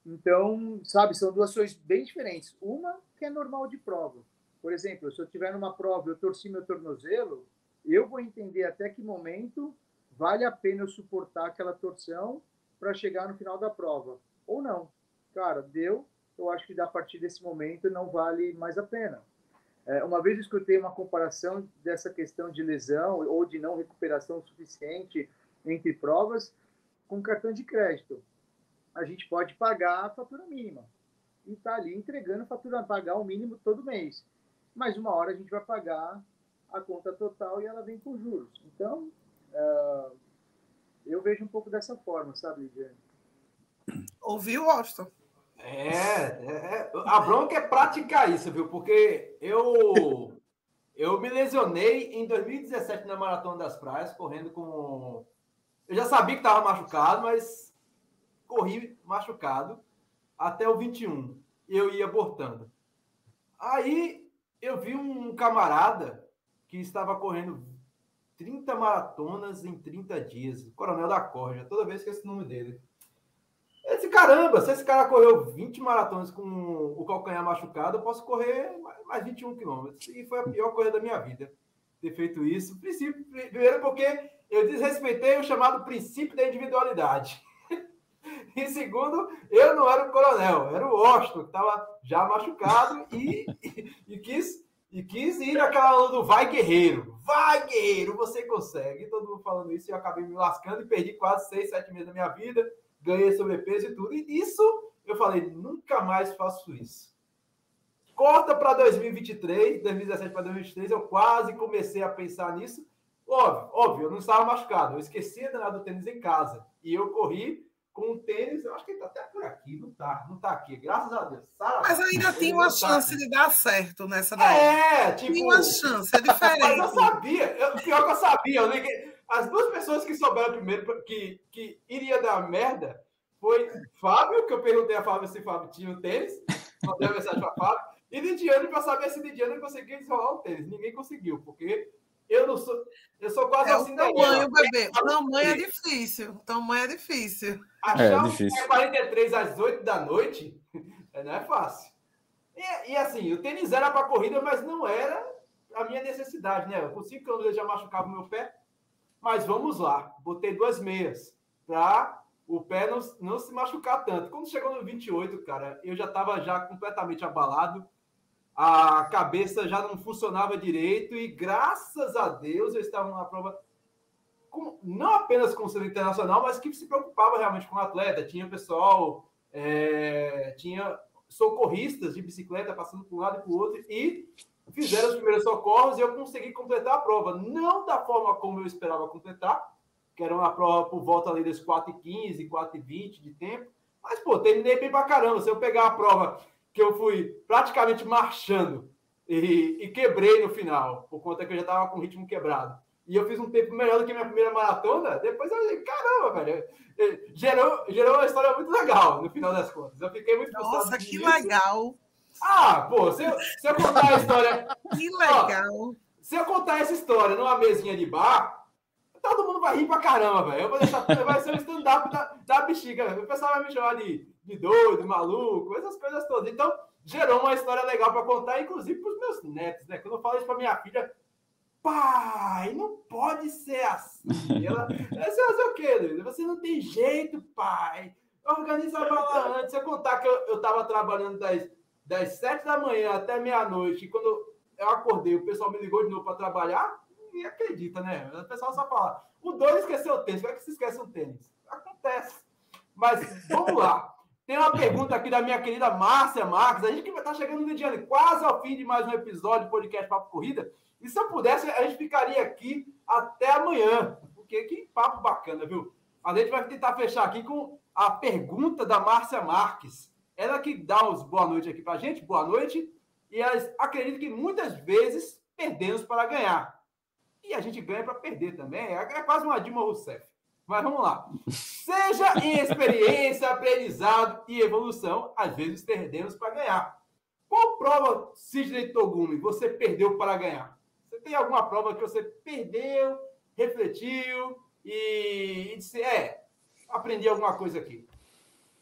Então, sabe, são duas coisas bem diferentes. Uma que é normal de prova. Por exemplo, se eu tiver numa prova eu torci meu tornozelo, eu vou entender até que momento vale a pena eu suportar aquela torção para chegar no final da prova. Ou não. Cara, deu, eu acho que a partir desse momento não vale mais a pena. É, uma vez eu escutei uma comparação dessa questão de lesão ou de não recuperação suficiente entre provas com cartão de crédito. A gente pode pagar a fatura mínima e está ali entregando a fatura, pagar o mínimo todo mês. Mas uma hora a gente vai pagar a conta total e ela vem com juros. Então, uh, eu vejo um pouco dessa forma, sabe, Lidiane? Ouviu, Austin? É, é, a bronca é praticar isso, viu? Porque eu eu me lesionei em 2017 na Maratona das Praias, correndo com. Eu já sabia que estava machucado, mas corri machucado até o 21. E eu ia abortando. Aí eu vi um camarada que estava correndo 30 maratonas em 30 dias, Coronel da Corja, toda vez que esse nome dele. Esse caramba, se esse cara correu 20 maratonas com o calcanhar machucado, eu posso correr mais 21 quilômetros. E foi a pior coisa da minha vida ter feito isso. Primeiro, porque eu desrespeitei o chamado princípio da individualidade. [LAUGHS] E segundo, eu não era o coronel, era o Austin, que estava já machucado e, e, [LAUGHS] e, quis, e quis ir naquela onda do vai guerreiro. Vai guerreiro, você consegue. E todo mundo falando isso e eu acabei me lascando e perdi quase 6, 7 meses da minha vida ganhei sobrepeso e tudo. E isso eu falei, nunca mais faço isso. Corta para 2023, 2017 para 2023, eu quase comecei a pensar nisso. Óbvio, óbvio, eu não estava machucado. Eu esqueci de andar do tênis em casa. E eu corri com o tênis, eu acho que ele está até por aqui, não está, não está aqui, graças a Deus. Mas ainda tinha uma tá chance tá de dar certo nessa daí. É, tipo. Tinha uma chance, é diferente. [LAUGHS] Mas eu sabia, eu, pior que eu sabia, eu liguei. As duas pessoas que souberam primeiro que, que iria dar merda foi Fábio, que eu perguntei a Fábio se Fábio tinha o tênis, mandei a mensagem para Fábio, e Lidiane para saber se Lidiane conseguia desenrolar o tênis. Ninguém conseguiu, porque eu não sou. Eu sou quase é assim. O tamanho, bebê. O tamanho é difícil. O tamanho é difícil. Achar é, difícil. 43 às 8 da noite [LAUGHS] não é fácil. E, e assim, o tênis era para corrida, mas não era a minha necessidade, né? Com 5 anos eu já machucava o meu pé. Mas vamos lá. Botei duas meias para o pé não, não se machucar tanto. Quando chegou no 28, cara, eu já estava já completamente abalado a cabeça já não funcionava direito e graças a Deus eu estava numa prova com, não apenas com o selo internacional, mas que se preocupava realmente com o atleta. Tinha pessoal, é, tinha socorristas de bicicleta passando para um lado e para o outro e fizeram os primeiros socorros e eu consegui completar a prova. Não da forma como eu esperava completar, que era uma prova por volta ali das 4h15, 4h20 de tempo, mas, pô, terminei bem pra caramba. Se eu pegar a prova que eu fui praticamente marchando e, e, quebrei no final, por conta que eu já estava com o ritmo quebrado. E eu fiz um tempo melhor do que minha primeira maratona. Depois eu falei, caramba, velho. Gerou, gerou uma história muito legal no final das contas. Eu fiquei muito Nossa, que disso. legal! Ah, pô, se eu, se eu contar a história. [LAUGHS] Que legal! Ó, se eu contar essa história numa mesinha de bar, todo mundo vai rir pra caramba, velho. Eu vou deixar. Vai ser um stand-up da, da bexiga. O pessoal vai me chamar de de doido, maluco, essas coisas todas. Então, gerou uma história legal para contar, inclusive para os meus netos, né? Quando eu falo isso para minha filha, pai, não pode ser assim. Ela, você fazer o quê, Luiz? Você não tem jeito, pai. Organiza a bala antes. Se eu contar que eu estava trabalhando das, das sete da manhã até meia-noite, e quando eu acordei, o pessoal me ligou de novo para trabalhar, ninguém acredita, né? O pessoal só fala, o doido esqueceu o tênis. Como é que você esquece um tênis? Acontece. Mas vamos lá. Tem uma pergunta aqui da minha querida Márcia Marques. A gente que está chegando no dia quase ao fim de mais um episódio do podcast Papo Corrida. E se eu pudesse, a gente ficaria aqui até amanhã. Porque que papo bacana, viu? A gente vai tentar fechar aqui com a pergunta da Márcia Marques. Ela que dá os boa noite aqui para a gente. Boa noite. E elas acreditam que muitas vezes perdemos para ganhar. E a gente ganha para perder também. É quase uma Dilma Rousseff. Mas vamos lá. Seja em experiência, aprendizado e evolução, às vezes perdemos para ganhar. Qual prova, Sidney Togumi, você perdeu para ganhar? Você tem alguma prova que você perdeu, refletiu e, e disse, é, aprendi alguma coisa aqui?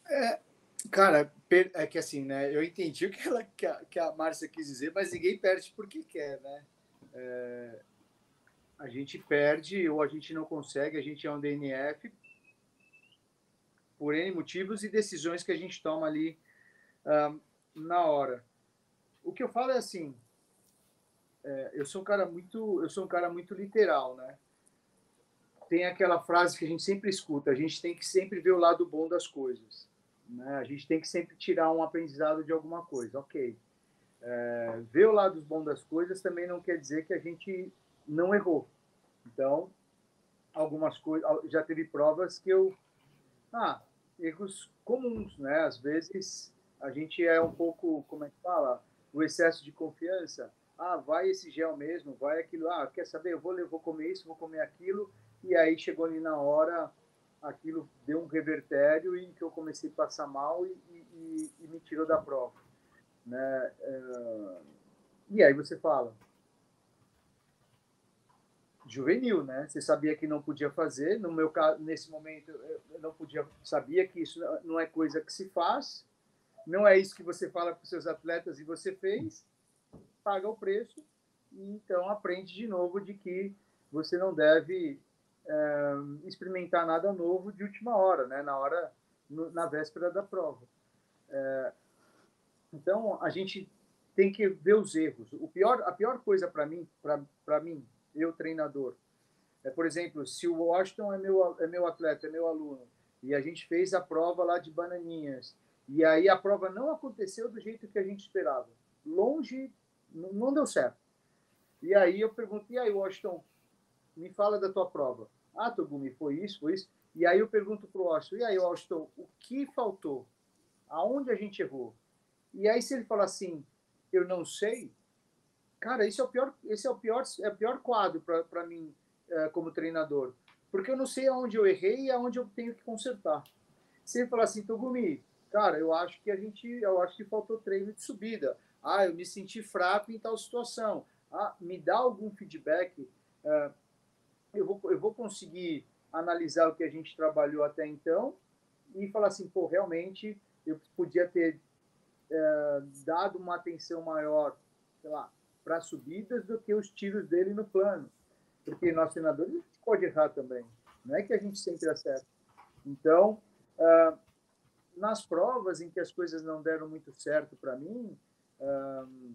É, cara, é que assim, né? Eu entendi o que, ela, que a, que a Márcia quis dizer, mas ninguém perde porque quer, né? É, a gente perde ou a gente não consegue, a gente é um DNF por N motivos e decisões que a gente toma ali uh, na hora. O que eu falo é assim, é, eu sou um cara muito, eu sou um cara muito literal, né? Tem aquela frase que a gente sempre escuta: a gente tem que sempre ver o lado bom das coisas, né? A gente tem que sempre tirar um aprendizado de alguma coisa, ok? É, ver o lado bom das coisas também não quer dizer que a gente não errou. Então, algumas coisas, já teve provas que eu, ah, erros comuns, né? Às vezes a gente é um pouco, como é que fala, o excesso de confiança. Ah, vai esse gel mesmo, vai aquilo. Ah, quer saber? Eu vou, eu vou comer isso, vou comer aquilo. E aí chegou ali na hora, aquilo deu um revertério e que eu comecei a passar mal e, e, e me tirou da prova, né? Eh, e aí você fala, juvenil, né? Você sabia que não podia fazer. No meu caso, nesse momento, eu não podia, sabia que isso não é coisa que se faz. Não é isso que você fala para os seus atletas e você fez. Paga o preço e então aprende de novo de que você não deve é, experimentar nada novo de última hora, né? Na hora, no, na véspera da prova. É, então a gente tem que ver os erros. O pior, a pior coisa para mim, para mim, eu treinador. É, por exemplo, se o Washington é meu, é meu atleta, é meu aluno, e a gente fez a prova lá de bananinhas, e aí a prova não aconteceu do jeito que a gente esperava. Longe, não deu certo. E aí eu pergunto, e aí, Washington, me fala da tua prova. Ah, Togumi, foi isso, foi isso. E aí eu pergunto para o Austin, e aí, Austin, o que faltou? Aonde a gente errou? E aí se ele falar assim, eu não sei, cara, esse é o pior, esse é o pior, é o pior quadro para mim é, como treinador, porque eu não sei aonde eu errei e aonde eu tenho que consertar. Se ele falar assim, Togumi, cara, eu acho que a gente, eu acho que faltou treino de subida. Ah, eu me senti fraco em tal situação. Ah, me dá algum feedback. É, eu vou, eu vou conseguir analisar o que a gente trabalhou até então e falar assim, pô, realmente eu podia ter é, dado uma atenção maior, sei lá, para subidas do que os tiros dele no plano. Porque nós gente pode errar também. Não é que a gente sempre acerta. Então, uh, nas provas em que as coisas não deram muito certo para mim, uh,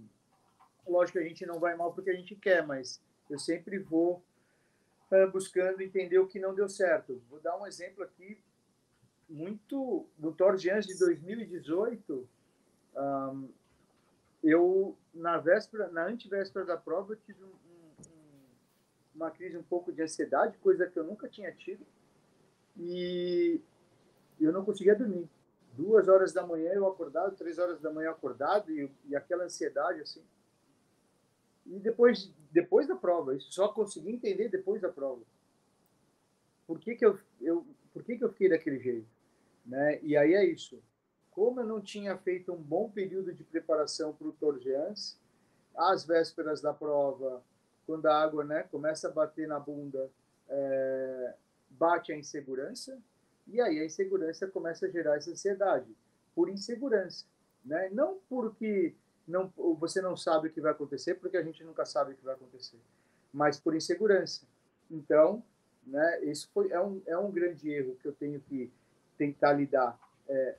lógico que a gente não vai mal porque a gente quer, mas eu sempre vou uh, buscando entender o que não deu certo. Vou dar um exemplo aqui muito no Tour de Anjos de 2018. Um, eu na véspera, na antivéspera da prova, eu tive um, um, uma crise um pouco de ansiedade, coisa que eu nunca tinha tido, e eu não conseguia dormir. Duas horas da manhã eu acordado, três horas da manhã acordado, e, e aquela ansiedade assim. E depois, depois da prova, isso só consegui entender depois da prova. Por que que eu, eu, por que que eu fiquei daquele jeito? Né? E aí é isso. Como eu não tinha feito um bom período de preparação para o Torgeans, às vésperas da prova, quando a água né, começa a bater na bunda, é, bate a insegurança, e aí a insegurança começa a gerar essa ansiedade, por insegurança. Né? Não porque não, você não sabe o que vai acontecer, porque a gente nunca sabe o que vai acontecer, mas por insegurança. Então, né, isso foi, é, um, é um grande erro que eu tenho que tentar lidar. É,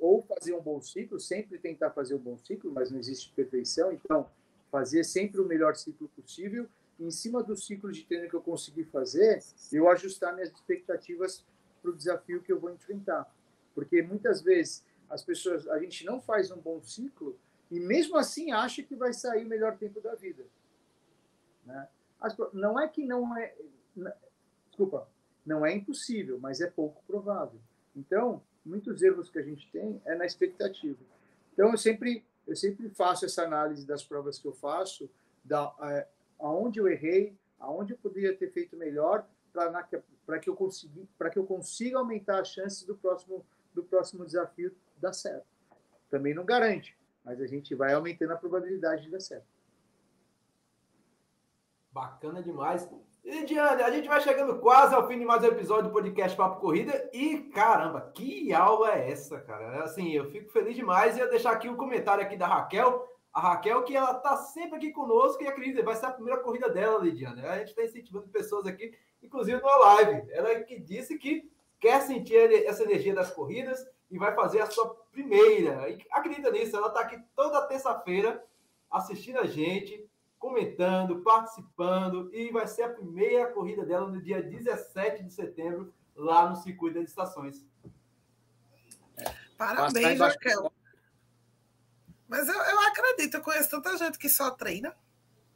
ou fazer um bom ciclo, sempre tentar fazer um bom ciclo, mas não existe perfeição, então fazer sempre o melhor ciclo possível. E em cima do ciclo de treino que eu conseguir fazer, eu ajustar minhas expectativas para o desafio que eu vou enfrentar. Porque muitas vezes as pessoas, a gente não faz um bom ciclo e mesmo assim acha que vai sair o melhor tempo da vida. Né? Não é que não é. Desculpa, não é impossível, mas é pouco provável. Então, muitos erros que a gente tem é na expectativa. Então, eu sempre, eu sempre faço essa análise das provas que eu faço, da, é, aonde eu errei, aonde eu poderia ter feito melhor, para que eu consegui, que eu consiga aumentar as chances do próximo do próximo desafio dar certo. Também não garante, mas a gente vai aumentando a probabilidade de dar certo. Bacana demais. E, Diane, a gente vai chegando quase ao fim de mais um episódio do podcast Papo Corrida. E, caramba, que aula é essa, cara? Assim, eu fico feliz demais. E eu deixar aqui um comentário aqui da Raquel. A Raquel, que ela tá sempre aqui conosco e acredita, vai ser a primeira corrida dela, Lidiane. A gente está incentivando pessoas aqui, inclusive na live. Ela que disse que quer sentir essa energia das corridas e vai fazer a sua primeira. Acredita nisso, ela está aqui toda terça-feira assistindo a gente, comentando, participando, e vai ser a primeira corrida dela no dia 17 de setembro, lá no Circuito das Estações. Parabéns, Raquel. Mas eu, eu acredito, eu conheço tanta gente que só treina,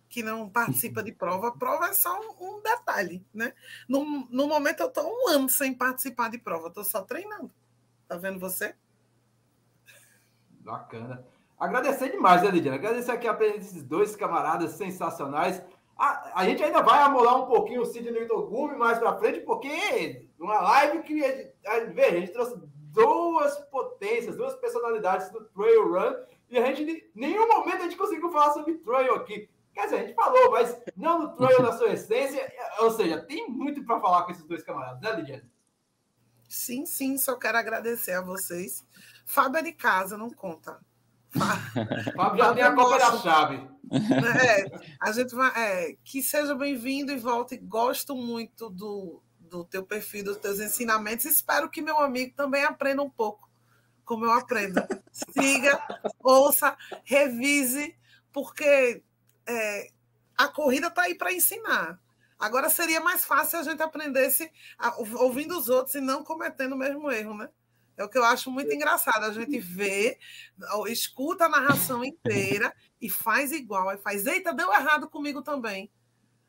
que não participa de prova. A prova é só um, um detalhe, né? No, no momento eu estou um ano sem participar de prova, estou só treinando. Tá vendo você? Bacana. Agradecer demais, né, Lidiana? Agradecer aqui a presença desses dois camaradas sensacionais. A, a gente ainda vai amolar um pouquinho o Sidney Togumi mais para frente, porque uma live que a, a, a gente trouxe duas potências, duas personalidades do Trail Run, e a gente, em nenhum momento a gente conseguiu falar sobre Trail aqui. Quer dizer, a gente falou, mas não no Trail na sua essência, ou seja, tem muito para falar com esses dois camaradas, né, Lidiana? Sim, sim, só quero agradecer a vocês. Fábio é de casa, não conta. Fábio já tem a copa da chave. É, a gente vai. É, que seja bem-vindo e volte. Gosto muito do, do teu perfil, dos teus ensinamentos. Espero que meu amigo também aprenda um pouco, como eu aprendo. Siga, ouça, revise, porque é, a corrida está aí para ensinar. Agora seria mais fácil a gente aprendesse a, ouvindo os outros e não cometendo o mesmo erro, né? É o que eu acho muito engraçado. A gente vê, escuta a narração inteira e faz igual. Aí faz, eita, deu errado comigo também.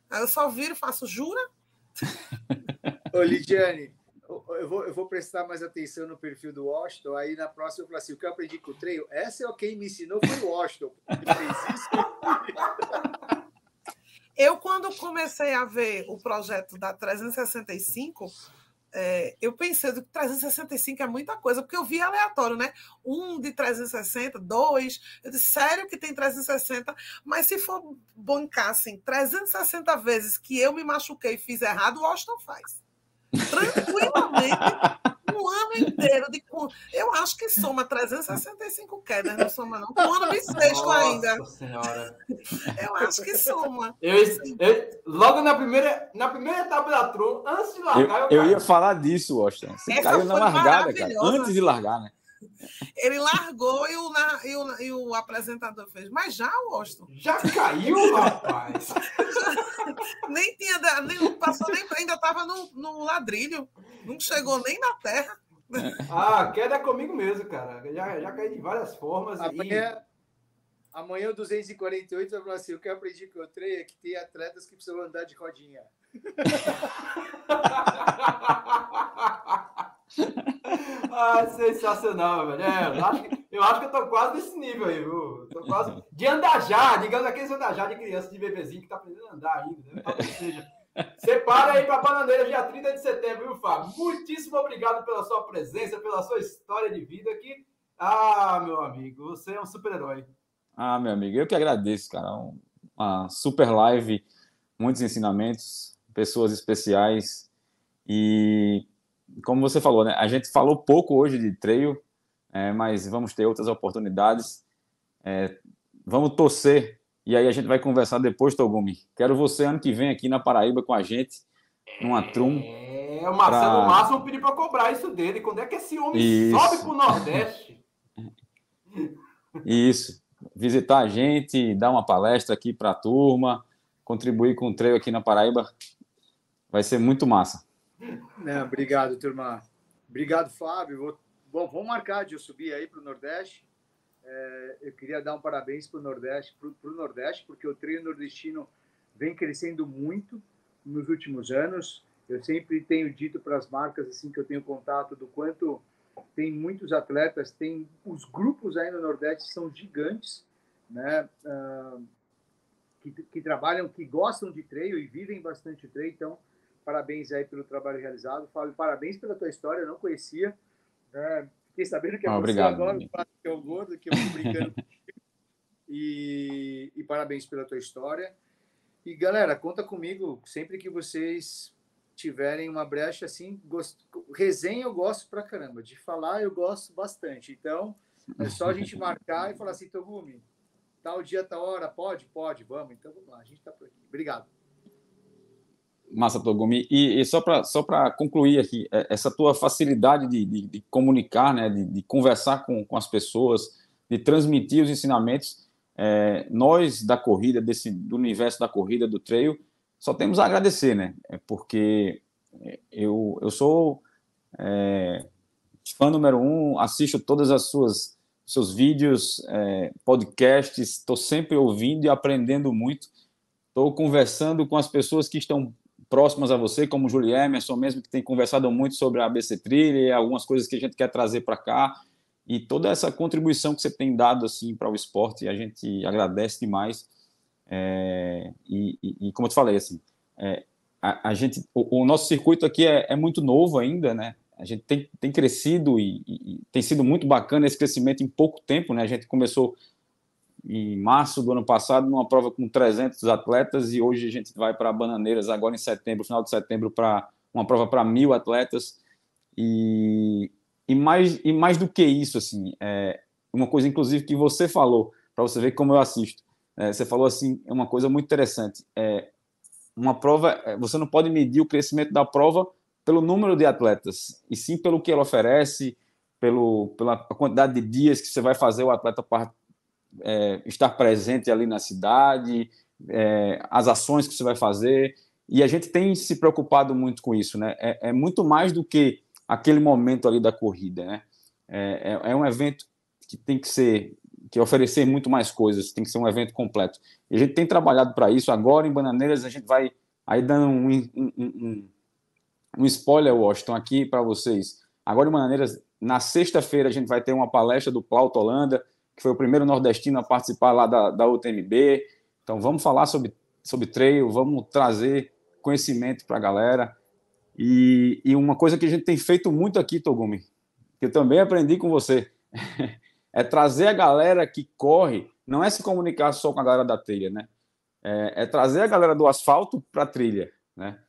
Aí eu só viro e faço, jura? [LAUGHS] Ô, Lidiane, eu vou, eu vou prestar mais atenção no perfil do Washington. Aí na próxima eu falo assim: o que eu aprendi com o treino, essa é quem me ensinou foi o Washington. Ele fez isso. Eu, quando comecei a ver o projeto da 365, é, eu pensei que 365 é muita coisa, porque eu vi aleatório, né? Um de 360, dois. Eu disse, sério que tem 360? Mas se for bancar assim, 360 vezes que eu me machuquei e fiz errado, o Austin faz. [LAUGHS] Tranquilamente um ano inteiro de. Eu acho que soma 365 quedas, não soma, não. Um ano bissexto ainda. Nossa Senhora. Eu acho que soma. Eu, eu, logo na primeira, na primeira etapa da Tron, antes de largar, eu, eu, eu ia falar disso, Washington. Você Essa caiu na largada, cara. Antes de largar, né? Ele largou e o, e, o, e o apresentador fez. Mas já, Washington? Já caiu, rapaz? [LAUGHS] [LAUGHS] nem tinha, nem, passou nem, ainda estava no, no ladrilho. Não chegou nem na terra. Ah, queda é comigo mesmo, cara. Já, já caí de várias formas. Amanhã, e... amanhã o 248 vai falar assim: o que eu aprendi com o treino é que tem atletas que precisam andar de rodinha. [LAUGHS] [LAUGHS] ah, sensacional, velho. É, eu, acho que, eu acho que eu tô quase nesse nível aí, viu? Tô quase de andar já, digamos aqueles andar já de criança, de bebezinho que tá aprendendo a andar ainda. Né? Talvez [LAUGHS] seja. Separa aí para Bananeira, dia 30 de setembro, viu, Fábio? Muitíssimo obrigado pela sua presença, pela sua história de vida aqui. Ah, meu amigo, você é um super-herói. Ah, meu amigo, eu que agradeço, cara. Uma super live, muitos ensinamentos, pessoas especiais. E, como você falou, né? A gente falou pouco hoje de trail, é, mas vamos ter outras oportunidades. É, vamos torcer e aí a gente vai conversar depois, Togumi. Quero você ano que vem aqui na Paraíba com a gente, numa trum. É, o Marcelo pra... Massa pediu para cobrar isso dele. Quando é que esse homem isso. sobe para o Nordeste? [LAUGHS] Isso. Visitar a gente, dar uma palestra aqui para a turma, contribuir com o treino aqui na Paraíba. Vai ser muito massa. Não, obrigado, turma. Obrigado, Fábio. Bom, vamos marcar de eu subir aí para o Nordeste é, eu queria dar um parabéns para o Nordeste, Nordeste, porque o treino nordestino vem crescendo muito nos últimos anos. Eu sempre tenho dito para as marcas assim que eu tenho contato do quanto tem muitos atletas, tem os grupos aí no Nordeste são gigantes, né? Uh, que, que, trabalham, que gostam de treino e vivem bastante treino. Então, parabéns aí pelo trabalho realizado. Fábio, parabéns pela tua história. Eu não conhecia. Né? Fiquei sabendo que é ah, obrigado, agora, que é o gordo, que eu brincando e, e parabéns pela tua história. E galera, conta comigo sempre que vocês tiverem uma brecha assim. Gosto, resenha eu gosto pra caramba, de falar eu gosto bastante. Então é só a gente marcar e falar assim, Togumi, tal dia, tal hora, pode? Pode, vamos. Então vamos lá, a gente tá por aqui. Obrigado. Massa, Togumi. E, e só para só concluir aqui, é, essa tua facilidade de, de, de comunicar, né, de, de, conversar com, com as pessoas, de transmitir os ensinamentos, é, nós da corrida, desse, do universo da corrida, do trail, só temos a agradecer, né? É porque é, eu, eu sou é, fã número um, assisto todas as suas seus vídeos, é, podcasts, estou sempre ouvindo e aprendendo muito. Estou conversando com as pessoas que estão próximas a você, como o Júlio Emerson mesmo, que tem conversado muito sobre a ABC Trilha e algumas coisas que a gente quer trazer para cá. E toda essa contribuição que você tem dado assim para o esporte, a gente agradece demais. É, e, e, e, como eu te falei, assim, é, a, a, gente, o, o, nosso circuito aqui é, é, muito novo ainda, né? A gente tem, tem crescido e, e, tem sido muito bacana esse crescimento em pouco tempo, né? A gente começou em março do ano passado, numa prova com 300 atletas, e hoje a gente vai para Bananeiras, agora em setembro, final de setembro, para uma prova para mil atletas. E, e, mais, e mais do que isso, assim, é uma coisa, inclusive, que você falou, para você ver como eu assisto. É, você falou assim, é uma coisa muito interessante. É, uma prova, é, você não pode medir o crescimento da prova pelo número de atletas, e sim pelo que ela oferece, pelo, pela quantidade de dias que você vai fazer o atleta é, estar presente ali na cidade, é, as ações que você vai fazer. E a gente tem se preocupado muito com isso, né? É, é muito mais do que aquele momento ali da corrida, né? É, é, é um evento que tem que ser, que oferecer muito mais coisas, tem que ser um evento completo. E a gente tem trabalhado para isso. Agora em Bananeiras a gente vai Aí dando um, um, um, um spoiler, Washington, aqui para vocês. Agora, de maneira, na sexta-feira a gente vai ter uma palestra do Plauto Holanda, que foi o primeiro nordestino a participar lá da, da UTMB. Então vamos falar sobre, sobre trail, vamos trazer conhecimento para a galera. E, e uma coisa que a gente tem feito muito aqui, Togumi, que eu também aprendi com você, [LAUGHS] é trazer a galera que corre, não é se comunicar só com a galera da trilha, né? É, é trazer a galera do asfalto para a trilha, né?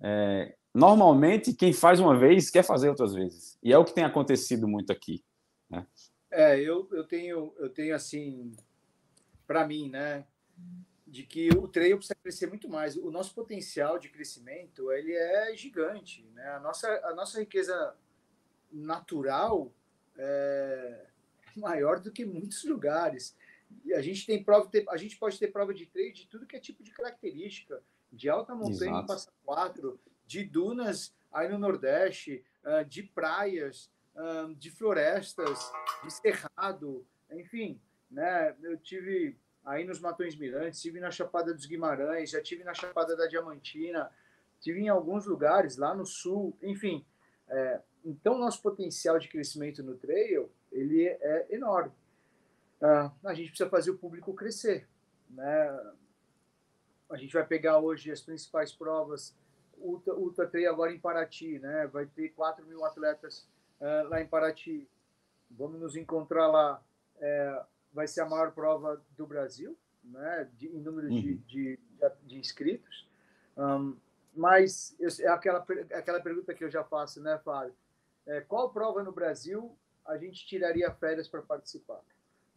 É, normalmente, quem faz uma vez quer fazer outras vezes. E é o que tem acontecido muito aqui. Né? É, eu, eu tenho, eu tenho assim, para mim, né? de que o trail precisa crescer muito mais. O nosso potencial de crescimento ele é gigante, né? A nossa a nossa riqueza natural é maior do que muitos lugares. E a gente tem prova, a gente pode ter prova de trail de tudo que é tipo de característica, de alta montanha, passa quatro, de dunas aí no Nordeste, ah, de praias, de florestas, de cerrado, enfim, né? Eu tive aí nos Matões Mirantes, tive na Chapada dos Guimarães, já tive na Chapada da Diamantina, tive em alguns lugares lá no sul, enfim. É, então, nosso potencial de crescimento no trail ele é enorme. A gente precisa fazer o público crescer, né? A gente vai pegar hoje as principais provas Ultra, Ultra Trail agora em Paraty, né? Vai ter 4 mil atletas uh, lá em Paraty. Vamos nos encontrar lá. É, vai ser a maior prova do Brasil, né, de, em número uhum. de, de, de, inscritos. Um, mas eu, é aquela, é aquela pergunta que eu já faço, né, Fábio? É, qual prova no Brasil a gente tiraria férias para participar?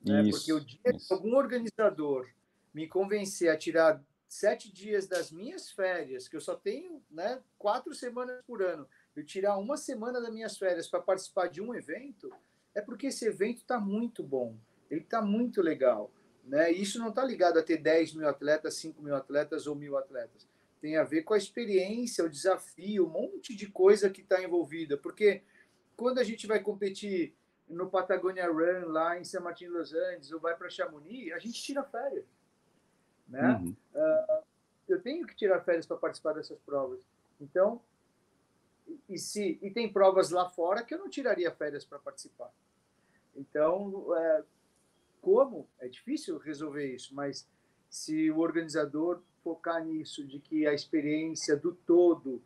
Né? Porque o dia que algum organizador me convencer a tirar sete dias das minhas férias, que eu só tenho né, quatro semanas por ano, eu tirar uma semana das minhas férias para participar de um evento, é porque esse evento está muito bom ele está muito legal. Né? Isso não está ligado a ter 10 mil atletas, 5 mil atletas ou mil atletas. Tem a ver com a experiência, o desafio, um monte de coisa que está envolvida. Porque quando a gente vai competir no Patagonia Run, lá em San Martin Los Andes, ou vai para Chamonix, a gente tira férias. Né? Uhum. Uh, eu tenho que tirar férias para participar dessas provas. Então, e, se, e tem provas lá fora que eu não tiraria férias para participar. Então, é, como, é difícil resolver isso, mas se o organizador focar nisso, de que a experiência do todo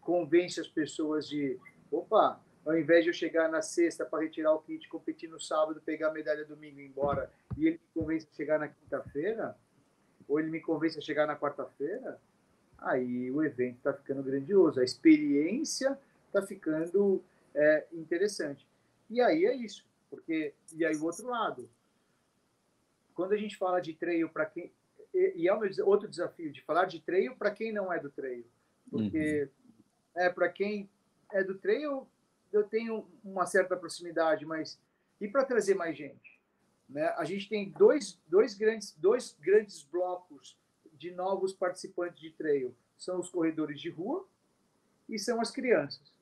convence as pessoas de, opa, ao invés de eu chegar na sexta para retirar o kit, competir no sábado, pegar a medalha domingo e ir embora, e ele me convence a chegar na quinta-feira, ou ele me convence a chegar na quarta-feira, aí o evento está ficando grandioso, a experiência está ficando é, interessante. E aí é isso, porque e aí o outro lado, quando a gente fala de trail para quem e é um outro desafio de falar de trail para quem não é do trail, porque uhum. é para quem é do trail eu tenho uma certa proximidade, mas e para trazer mais gente, né? A gente tem dois, dois grandes dois grandes blocos de novos participantes de trail, são os corredores de rua e são as crianças,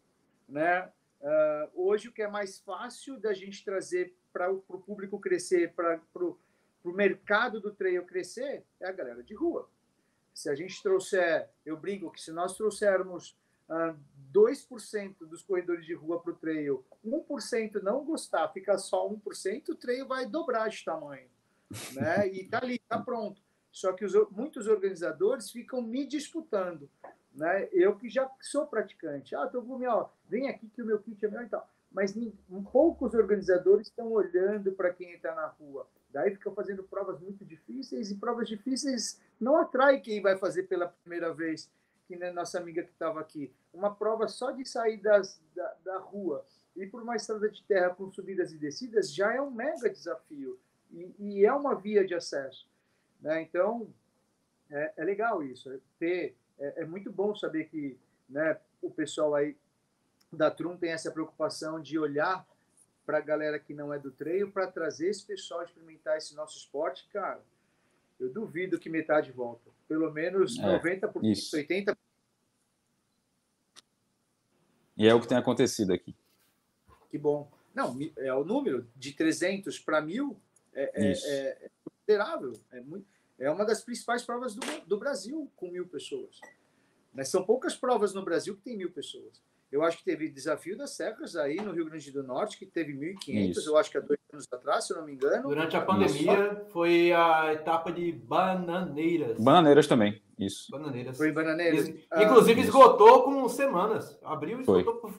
né? Uh, hoje o que é mais fácil da gente trazer para o público crescer, para o mercado do trail crescer é a galera de rua. Se a gente trouxer, eu brinco que se nós trouxermos uh, ah, 2% dos corredores de rua para o trail, 1% não gostar, fica só 1%, o trail vai dobrar de tamanho. Né? E está ali, está pronto. Só que os, muitos organizadores ficam me disputando. Né? Eu que já sou praticante. Ah, Togumi, ó, vem aqui que o meu kit é meu e tal. Mas poucos organizadores estão olhando para quem está na rua. Daí ficam fazendo provas muito difíceis e provas difíceis não atrai quem vai fazer pela primeira vez, que nem nossa amiga que estava aqui. Uma prova só de sair das, da, da rua e por uma estrada de terra com subidas e descidas já é um mega desafio e, e é uma via de acesso. Né? Então, é, é, legal isso. É, ter, é, é, muito bom saber que né, o pessoal aí da Trum tem essa preocupação de olhar para a galera que não é do treino, para trazer esse pessoal a experimentar esse nosso esporte, cara, eu duvido que metade volta. Pelo menos é, 90%, isso. 80%. E é o que tem acontecido aqui. Que bom. Não, é o número de 300 para mil é, é, é, considerável. É, muito, é uma das principais provas do, do Brasil com mil pessoas. Mas são poucas provas no Brasil que tem mil pessoas. Eu acho que teve Desafio das Serras aí no Rio Grande do Norte, que teve 1.500, eu acho que há dois anos atrás, se eu não me engano. Durante a pandemia, isso. foi a etapa de Bananeiras. Bananeiras também, isso. Bananeiras. Foi Bananeiras. Inclusive, ah, esgotou com semanas. Abriu e esgotou. Por...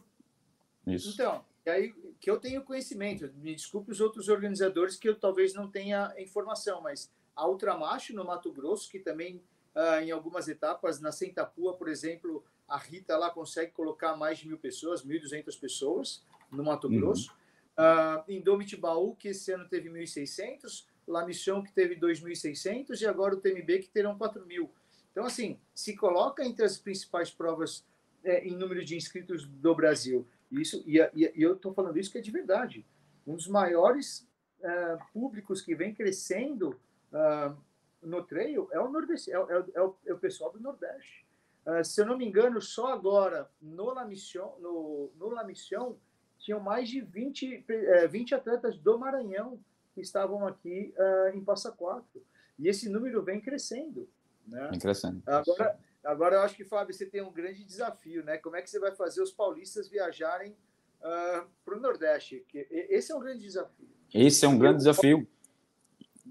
Isso. Então, e aí que eu tenho conhecimento, me desculpe os outros organizadores que eu talvez não tenha informação, mas a Ultramacho no Mato Grosso, que também uh, em algumas etapas, na Sentapua, por exemplo, a Rita lá consegue colocar mais de mil pessoas, 1.200 pessoas no Mato uhum. Grosso. Uhum. Uh, em Domitibaú, que esse ano teve 1.600, La Mission, que teve 2.600, e agora o TMB, que terão 4.000. Então, assim, se coloca entre as principais provas é, em número de inscritos do Brasil. Isso, e, e, e eu estou falando isso que é de verdade. Um dos maiores uh, públicos que vem crescendo uh, no trail é o, Nordeste, é, é, é, o, é o pessoal do Nordeste. Uh, se eu não me engano, só agora no La Mission, no, no La Mission tinham mais de 20, é, 20 atletas do Maranhão que estavam aqui uh, em Passa Quatro. E esse número vem crescendo. Né? Vem crescendo. Agora, agora eu acho que, Fábio, você tem um grande desafio, né? Como é que você vai fazer os paulistas viajarem uh, para o Nordeste? Que esse é um grande desafio. Esse é um grande desafio.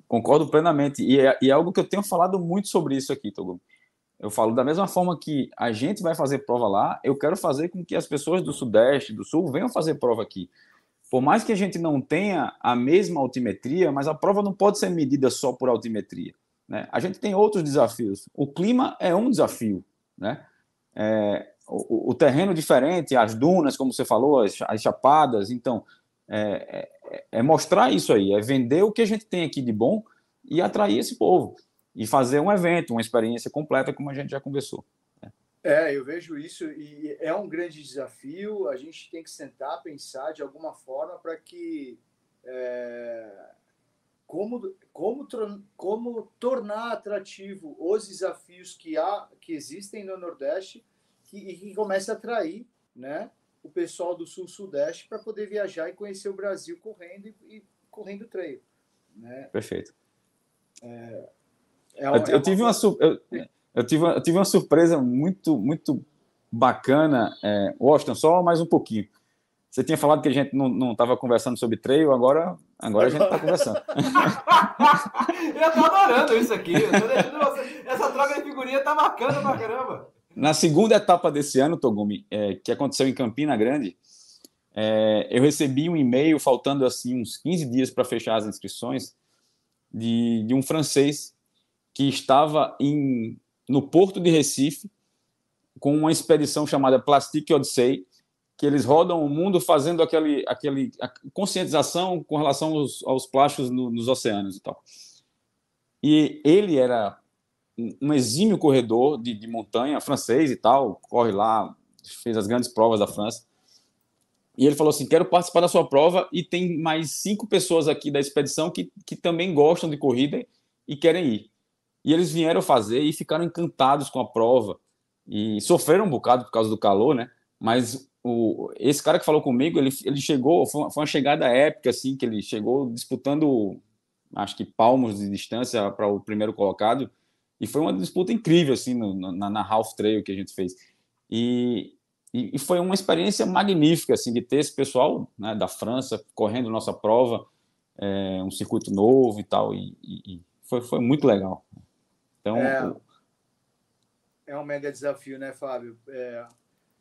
Concordo plenamente. E é, e é algo que eu tenho falado muito sobre isso aqui, Togo. Eu falo da mesma forma que a gente vai fazer prova lá, eu quero fazer com que as pessoas do Sudeste, do Sul, venham fazer prova aqui. Por mais que a gente não tenha a mesma altimetria, mas a prova não pode ser medida só por altimetria. Né? A gente tem outros desafios. O clima é um desafio. Né? É, o, o, terreno diferente, as dunas, como você falou, as, as chapadas. Então, é, é, é mostrar isso aí, é vender o que a gente tem aqui de bom e atrair esse povo e fazer um evento, uma experiência completa, como a gente já conversou. Né? É, eu vejo isso e é um grande desafio. A gente tem que sentar, pensar de alguma forma para que é, como, como, como tornar atrativo os desafios que há que existem no Nordeste que, e que comece a atrair, né, o pessoal do Sul-Sudeste para poder viajar e conhecer o Brasil correndo e, e correndo trail. Né? Perfeito. É, é, eu, eu, tive uma, eu, eu, tive, eu tive uma surpresa muito, muito bacana. É, Washington, só mais um pouquinho. Você tinha falado que a gente não estava conversando sobre trail, agora, agora a gente está conversando. [LAUGHS] eu estou adorando isso aqui. Você... Essa troca de figurinha está marcando pra caramba. Na segunda etapa desse ano, Togumi, é, que aconteceu em Campina Grande, é, eu recebi um e-mail faltando assim uns 15 dias para fechar as inscrições de, de um francês que estava em, no porto de Recife com uma expedição chamada Plastic Odyssey, que eles rodam o mundo fazendo aquele, aquele conscientização com relação aos, aos plásticos no, nos oceanos e tal. E ele era um exímio corredor de, de montanha francês e tal, corre lá, fez as grandes provas da França. E ele falou assim: quero participar da sua prova e tem mais cinco pessoas aqui da expedição que, que também gostam de corrida e querem ir. E eles vieram fazer e ficaram encantados com a prova. E sofreram um bocado por causa do calor, né? Mas o, esse cara que falou comigo, ele, ele chegou, foi uma, foi uma chegada épica, assim, que ele chegou disputando, acho que palmos de distância para o primeiro colocado. E foi uma disputa incrível, assim, no, na, na Half Trail que a gente fez. E, e, e, foi uma experiência magnífica, assim, de ter esse pessoal né, da França correndo nossa prova, é, um circuito novo e tal. E, e, foi, foi muito legal. Então, é, é um mega desafio, né, Fábio? É,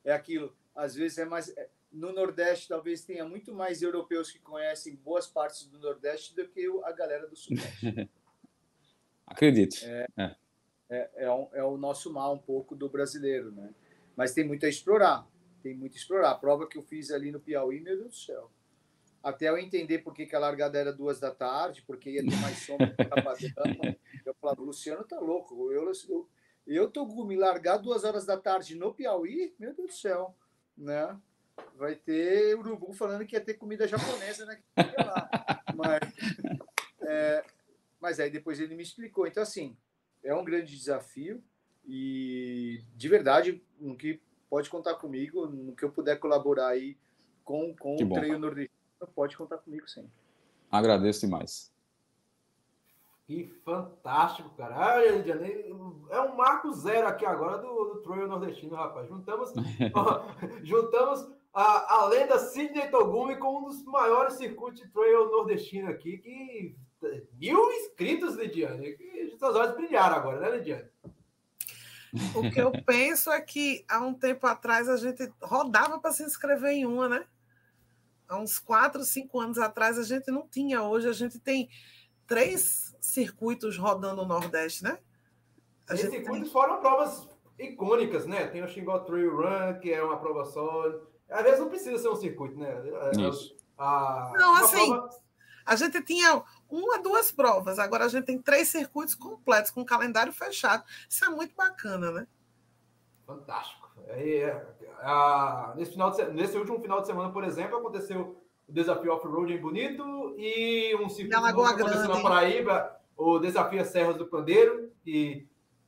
é aquilo. Às vezes é mais. É, no Nordeste, talvez tenha muito mais europeus que conhecem boas partes do Nordeste do que a galera do Sudeste. [LAUGHS] Acredito. É, é. É, é, um, é, o nosso mal um pouco do brasileiro, né? Mas tem muito a explorar. Tem muito a explorar. A prova que eu fiz ali no Piauí, meu Deus do céu. Até eu entender por que, que a largada era duas da tarde, porque ia ter mais sombra [LAUGHS] Eu falava, Luciano tá louco. Eu, eu, eu tô me largar duas horas da tarde no Piauí, meu Deus do céu, né? Vai ter urubu falando que ia ter comida japonesa, né? Mas, é, mas aí depois ele me explicou. Então, assim, é um grande desafio e, de verdade, no que pode contar comigo, no que eu puder colaborar aí com, com o treino nordestino, pode contar comigo sempre. Agradeço demais. Que fantástico, cara. Ah, é um marco zero aqui agora do, do Troio Nordestino, rapaz. Juntamos, [LAUGHS] ó, juntamos a, a lenda Sidney Togumi com um dos maiores circuitos de trail nordestino aqui, que mil inscritos, Lidiane. Que seus olhos brilharam agora, né, Lidiane? O que eu penso é que há um tempo atrás a gente rodava para se inscrever em uma, né? Há uns quatro, cinco anos atrás a gente não tinha. Hoje a gente tem três circuitos rodando o Nordeste, né? A Esses circuitos tem... foram provas icônicas, né? Tem o Xingó Trail Run, que é uma prova só. Às vezes não precisa ser um circuito, né? É, Isso. A, não, assim, prova... a gente tinha uma, duas provas, agora a gente tem três circuitos completos, com calendário fechado. Isso é muito bacana, né? Fantástico. É, a, nesse, final de, nesse último final de semana, por exemplo, aconteceu o desafio off-road em Bonito e um circuito Lagoa Grande. na Paraíba, o desafio Serras do Pandeiro, que,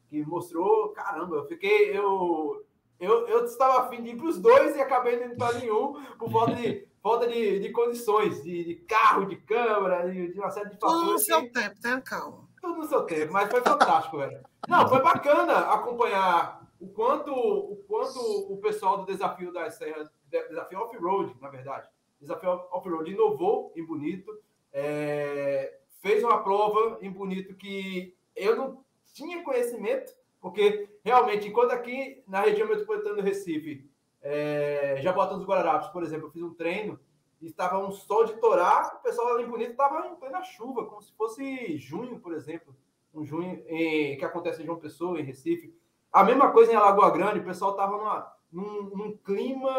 que mostrou, caramba, eu fiquei, eu, eu, eu estava afim de ir para os dois e acabei não indo para nenhum por falta de, [LAUGHS] falta de, de condições, de, de carro, de câmera, de, de uma série de fatores. Tudo no seu tempo, tenha calma. Tudo no seu tempo, mas foi fantástico, velho. Não, foi bacana acompanhar o quanto, o quanto o pessoal do desafio das serras, desafio off-road, na verdade, Desafio Off-Road inovou em Bonito, é, fez uma prova em Bonito que eu não tinha conhecimento, porque realmente, enquanto aqui na região metropolitana do Recife, é, Jabotão dos Guararapes, por exemplo, eu fiz um treino e estava um sol de torar, o pessoal lá em Bonito estava em plena chuva, como se fosse junho, por exemplo, um junho em, que acontece em João Pessoa, em Recife. A mesma coisa em Alagoa Grande, o pessoal estava num, num clima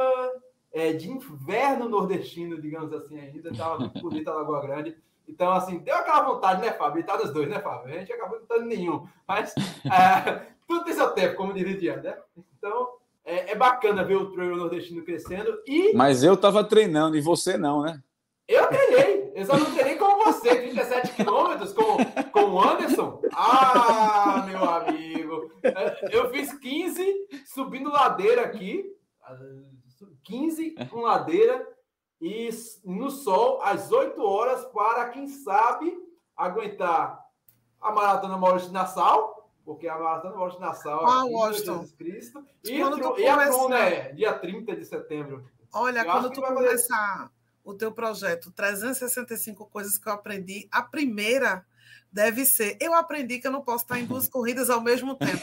é, de inverno nordestino, digamos assim, ainda. Estava bonita a Lagoa Grande. Então, assim, deu aquela vontade, né, Fábio? E tá dos dois, né, Fábio? A gente acabou não tendo nenhum. Mas é, [LAUGHS] tudo tem seu tempo, como diria Diana, né? Então, é, é, bacana ver o trail nordestino crescendo. E... Mas eu estava treinando e você não, né? Eu treinei. Eu só não treinei como você, 37 quilômetros com, com o Anderson. Ah, meu amigo. Eu fiz 15 subindo ladeira aqui 15 com ladeira e no sol às 8 horas para, quem sabe, aguentar a Maratona Maurício Nassau, porque a Maratona Maurício Nassau ah, Washington. Jesus Cristo, e, e a Tron, né, dia 30 de setembro. Olha, eu quando tu começar o teu projeto 365 coisas que eu aprendi, a primeira deve ser. Eu aprendi que eu não posso estar em duas corridas ao mesmo tempo.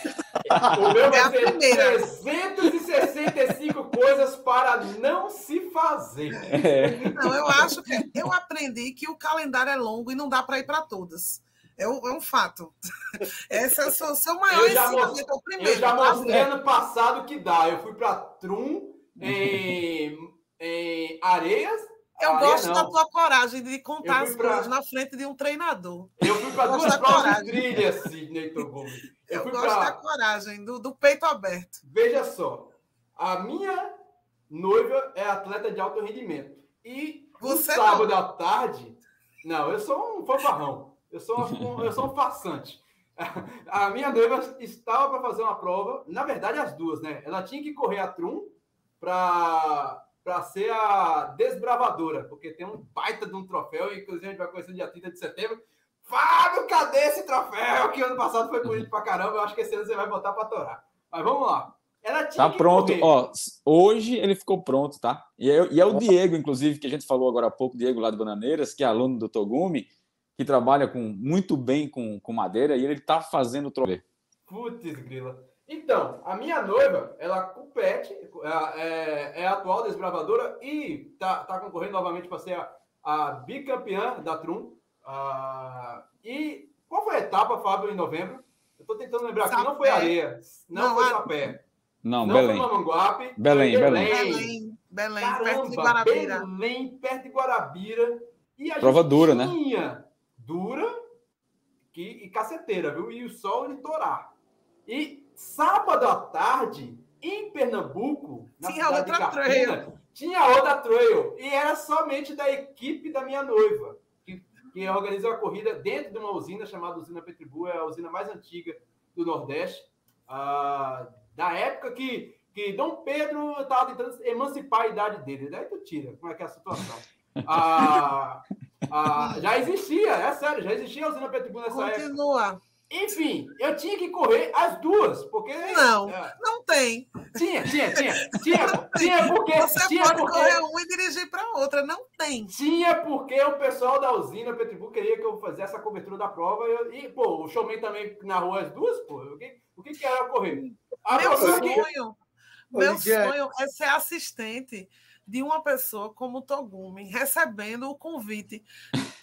O meu é a primeira. 365 coisas para não se fazer. É. Não, eu acho que eu aprendi que o calendário é longo e não dá para ir para todas. É um, é um, fato. Esse é o seu, seu maior eu já mostrei, é o primeiro. Eu já mostrei ano passado que dá. Eu fui para Trum, em, em Areias, eu gosto não. da tua coragem de contar as pra... coisas na frente de um treinador. Eu fui para duas provas de trilha, Sidney Togumi. Eu, eu gosto pra... da coragem, do, do peito aberto. Veja só, a minha noiva é atleta de alto rendimento. E Você no sábado não. à tarde... Não, eu sou um fanfarrão. Eu sou um, eu sou um farsante. [LAUGHS] A minha noiva estava para fazer uma prova, na verdade as duas, né? Ela tinha que correr a Trum para para ser a desbravadora, porque tem um baita de um troféu, inclusive a gente vai conhecer no dia 30 de setembro. Fábio, cadê esse troféu? Que ano passado foi bonito pra caramba, eu acho que esse ano você vai botar pra torar. Mas vamos lá. Ela tinha tá pronto, correr. ó. Hoje ele ficou pronto, tá? E é, e é o Diego, inclusive, que a gente falou agora há pouco, Diego lá de Bananeiras, que é aluno do Togumi, que trabalha com, muito bem com, com madeira, e ele tá fazendo o troféu. Putz, grila. Então, a minha noiva, ela compete, é, é, é atual desbravadora e tá, tá concorrendo novamente para ser a, a, bicampeã da Trum. Uh, e qual foi a etapa, Fábio, em novembro? Eu estou tentando lembrar aqui, não foi areia, não, não foi sapé. Não, não Belém. Foi Mamanguape, Belém, foi Belém. Belém, Belém Caramba, perto de Guarabira. Belém, perto de Guarabira. E a Prova dura, né? Dura que, e caceteira, viu? E o sol de torar. E sábado à tarde, em Pernambuco, na tinha cidade outra de trail. tinha outra trail. E era somente da equipe da minha noiva, que, que organizou a corrida dentro de uma usina chamada Usina Petribu, é a usina mais antiga do Nordeste. Ah, da época que, que Dom Pedro estava tentando emancipar a idade dele. Daí tu tira como é que é a situação. Ah, Ah, já existia, é sério, já existia a usina Pitbull nessa Continua. época. Continua. Enfim, eu tinha que correr as duas, porque. Não, é, não tem. tinha, tinha, tinha. Tinha, tinha porque. Você tinha pode porque, correr uma e dirigir para outra. Não tem. Tinha porque o pessoal da usina Pitbull queria que eu fizesse a cobertura da prova. E, eu- e, pô, o showman também narrou as duas, pô. O que, o que, que era correr? A Meu que- sonho, Ô, meu sonho é ser assistente de uma pessoa como o Togumi, recebendo o convite.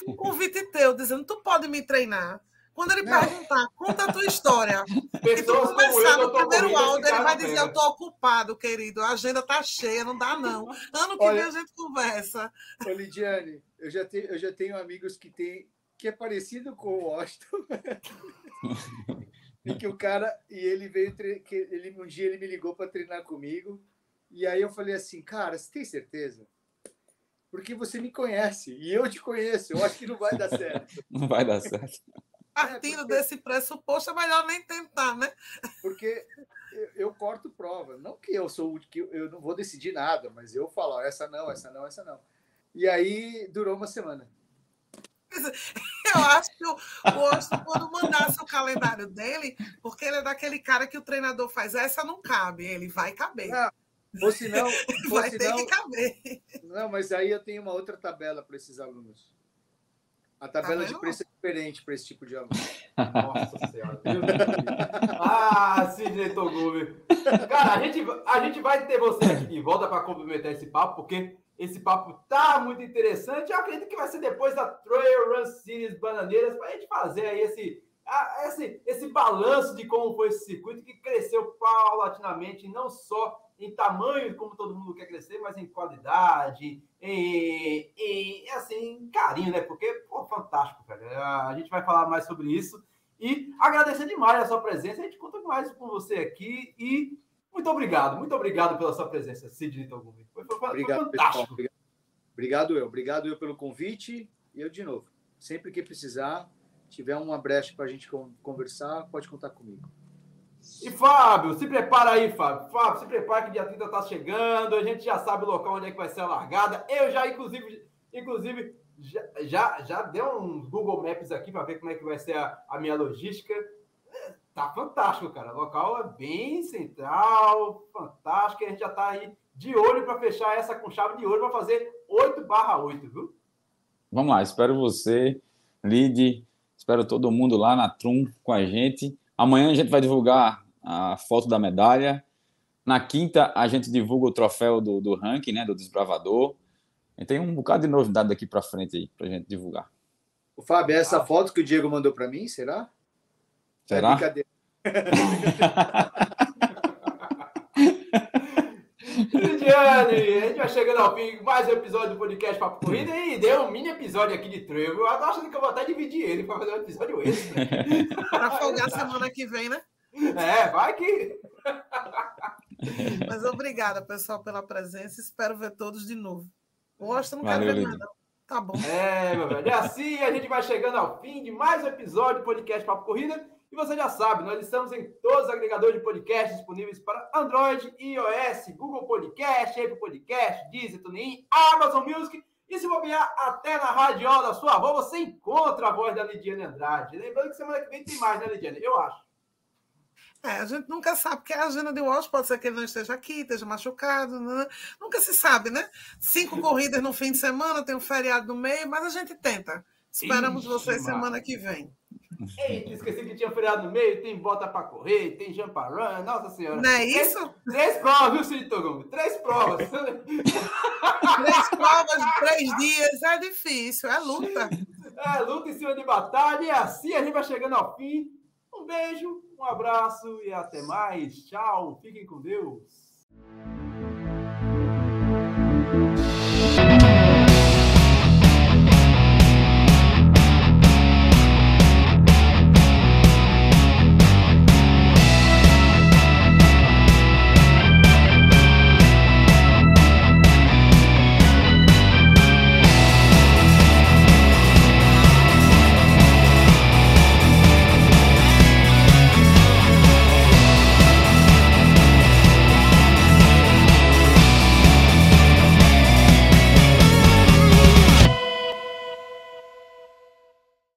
Um convite teu, dizendo, tu pode me treinar. Quando ele Não. perguntar, conta a tua história. [LAUGHS] E tu pessoas como eu, começar no primeiro áudio, ele vai dizer, eu tô ocupado, querido, a agenda tá cheia, não dá não. Ano que Olha- vem a gente conversa. Ô, Lidiane, eu já, tenho, eu já tenho amigos que tem que é parecido com o Washington. [LAUGHS] e que o cara e ele veio tre- que ele um dia ele me ligou para treinar comigo e aí eu falei assim, cara, você tem certeza? Porque você me conhece e eu te conheço. Eu acho que não vai dar certo, [LAUGHS] Não vai dar certo. Partindo porque- desse pressuposto, é melhor nem tentar, né? porque eu, eu corto prova. Não que eu sou que eu- não vou decidir nada, mas eu falo, essa não, essa não, essa não. E aí durou uma semana. [LAUGHS] Eu acho que o, Austin, quando mandasse o calendário dele, porque ele é daquele cara que o treinador faz, essa não cabe, ele vai caber. Ah, Ou se não, [LAUGHS] ou vai se ter não, que caber. Não, mas aí eu tenho uma outra tabela para esses alunos. A tabela de vendo? preço é diferente para esse tipo de aluno. [LAUGHS] Nossa Senhora. Ah, Sidney Togumi. Cara, a gente, a gente vai ter você aqui de volta para complementar esse papo, porque esse papo tá muito interessante. Eu acredito que vai ser depois da Trail Run Series Bananeiras, para a gente fazer aí esse, esse, esse balanço de como foi esse circuito que cresceu paulatinamente, não só em tamanho, como todo mundo quer crescer, mas em qualidade, em, em assim, em carinho, né? Porque, pô, fantástico, velho. A gente vai falar mais sobre isso. E agradecer demais a sua presença. A gente conta mais com você aqui. E muito obrigado, muito obrigado pela sua presença, Sidney Togumi. Foi, foi, Obrigado, fantástico. Obrigado. Obrigado eu. Obrigado eu pelo convite. E eu de novo. Sempre que precisar, tiver uma brecha para a gente con- conversar, pode contar comigo. E Fábio, se prepara aí, Fábio. Fábio, se prepara que dia 30 tá chegando. A gente já sabe o local onde é que vai ser a largada. Eu já, inclusive, inclusive já, já, já dei uns Google Maps aqui para ver como é que vai ser a, a minha logística. Tá fantástico, cara. O local é bem central, fantástico. A gente já tá aí de olho para fechar essa com chave de ouro para fazer 8 barra 8, viu? Vamos lá, espero você, Lid, espero todo mundo lá na Trum com a gente. Amanhã a gente vai divulgar a foto da medalha. Na quinta, a gente divulga o troféu do, do ranking, né, do desbravador. E tem um bocado de novidade daqui para frente aí para a gente divulgar. O Fábio, é essa foto que o Diego mandou para mim, será? É Será? brincadeira. [LAUGHS] A gente vai chegando ao fim, mais um episódio do podcast Papo Corrida e deu um mini episódio aqui de trail. Eu tô achando que eu vou até dividir ele para fazer um episódio extra. [LAUGHS] Para folgar semana que vem, né? É, vai que. Mas obrigada, pessoal, pela presença. Espero ver todos de novo. Austin não quero Valeu, ver Lid. mais, não. Tá bom. É, meu velho. E assim a gente vai chegando ao fim de mais um episódio do podcast Papo Corrida. E você já sabe, nós estamos em todos os agregadores de podcast disponíveis para Android, iOS, Google Podcast, Apple Podcast, Deezer, TuneIn, Amazon Music. E se bobear até na radiola da sua avó, você encontra a voz da Lidiane Andrade. Lembrando que semana que vem tem mais, né, Lidiane? Eu acho. É, a gente nunca sabe, porque a agenda de Walsh pode ser que ele não esteja aqui, esteja machucado, né? nunca se sabe, né? Cinco corridas no fim de semana, tem um feriado no meio, mas a gente tenta. Esperamos Ixi, vocês semana que vem. Eita, esqueci que tinha feriado no meio, tem bota para correr, tem run, nossa senhora. Não é Três- isso? Três provas, viu, Cid Togumi? Três provas. [LAUGHS] Três provas de três dias é difícil, é luta. É, luta em cima de batalha. E assim a gente vai chegando ao fim. Um beijo, um abraço e até mais. Tchau. Fiquem com Deus.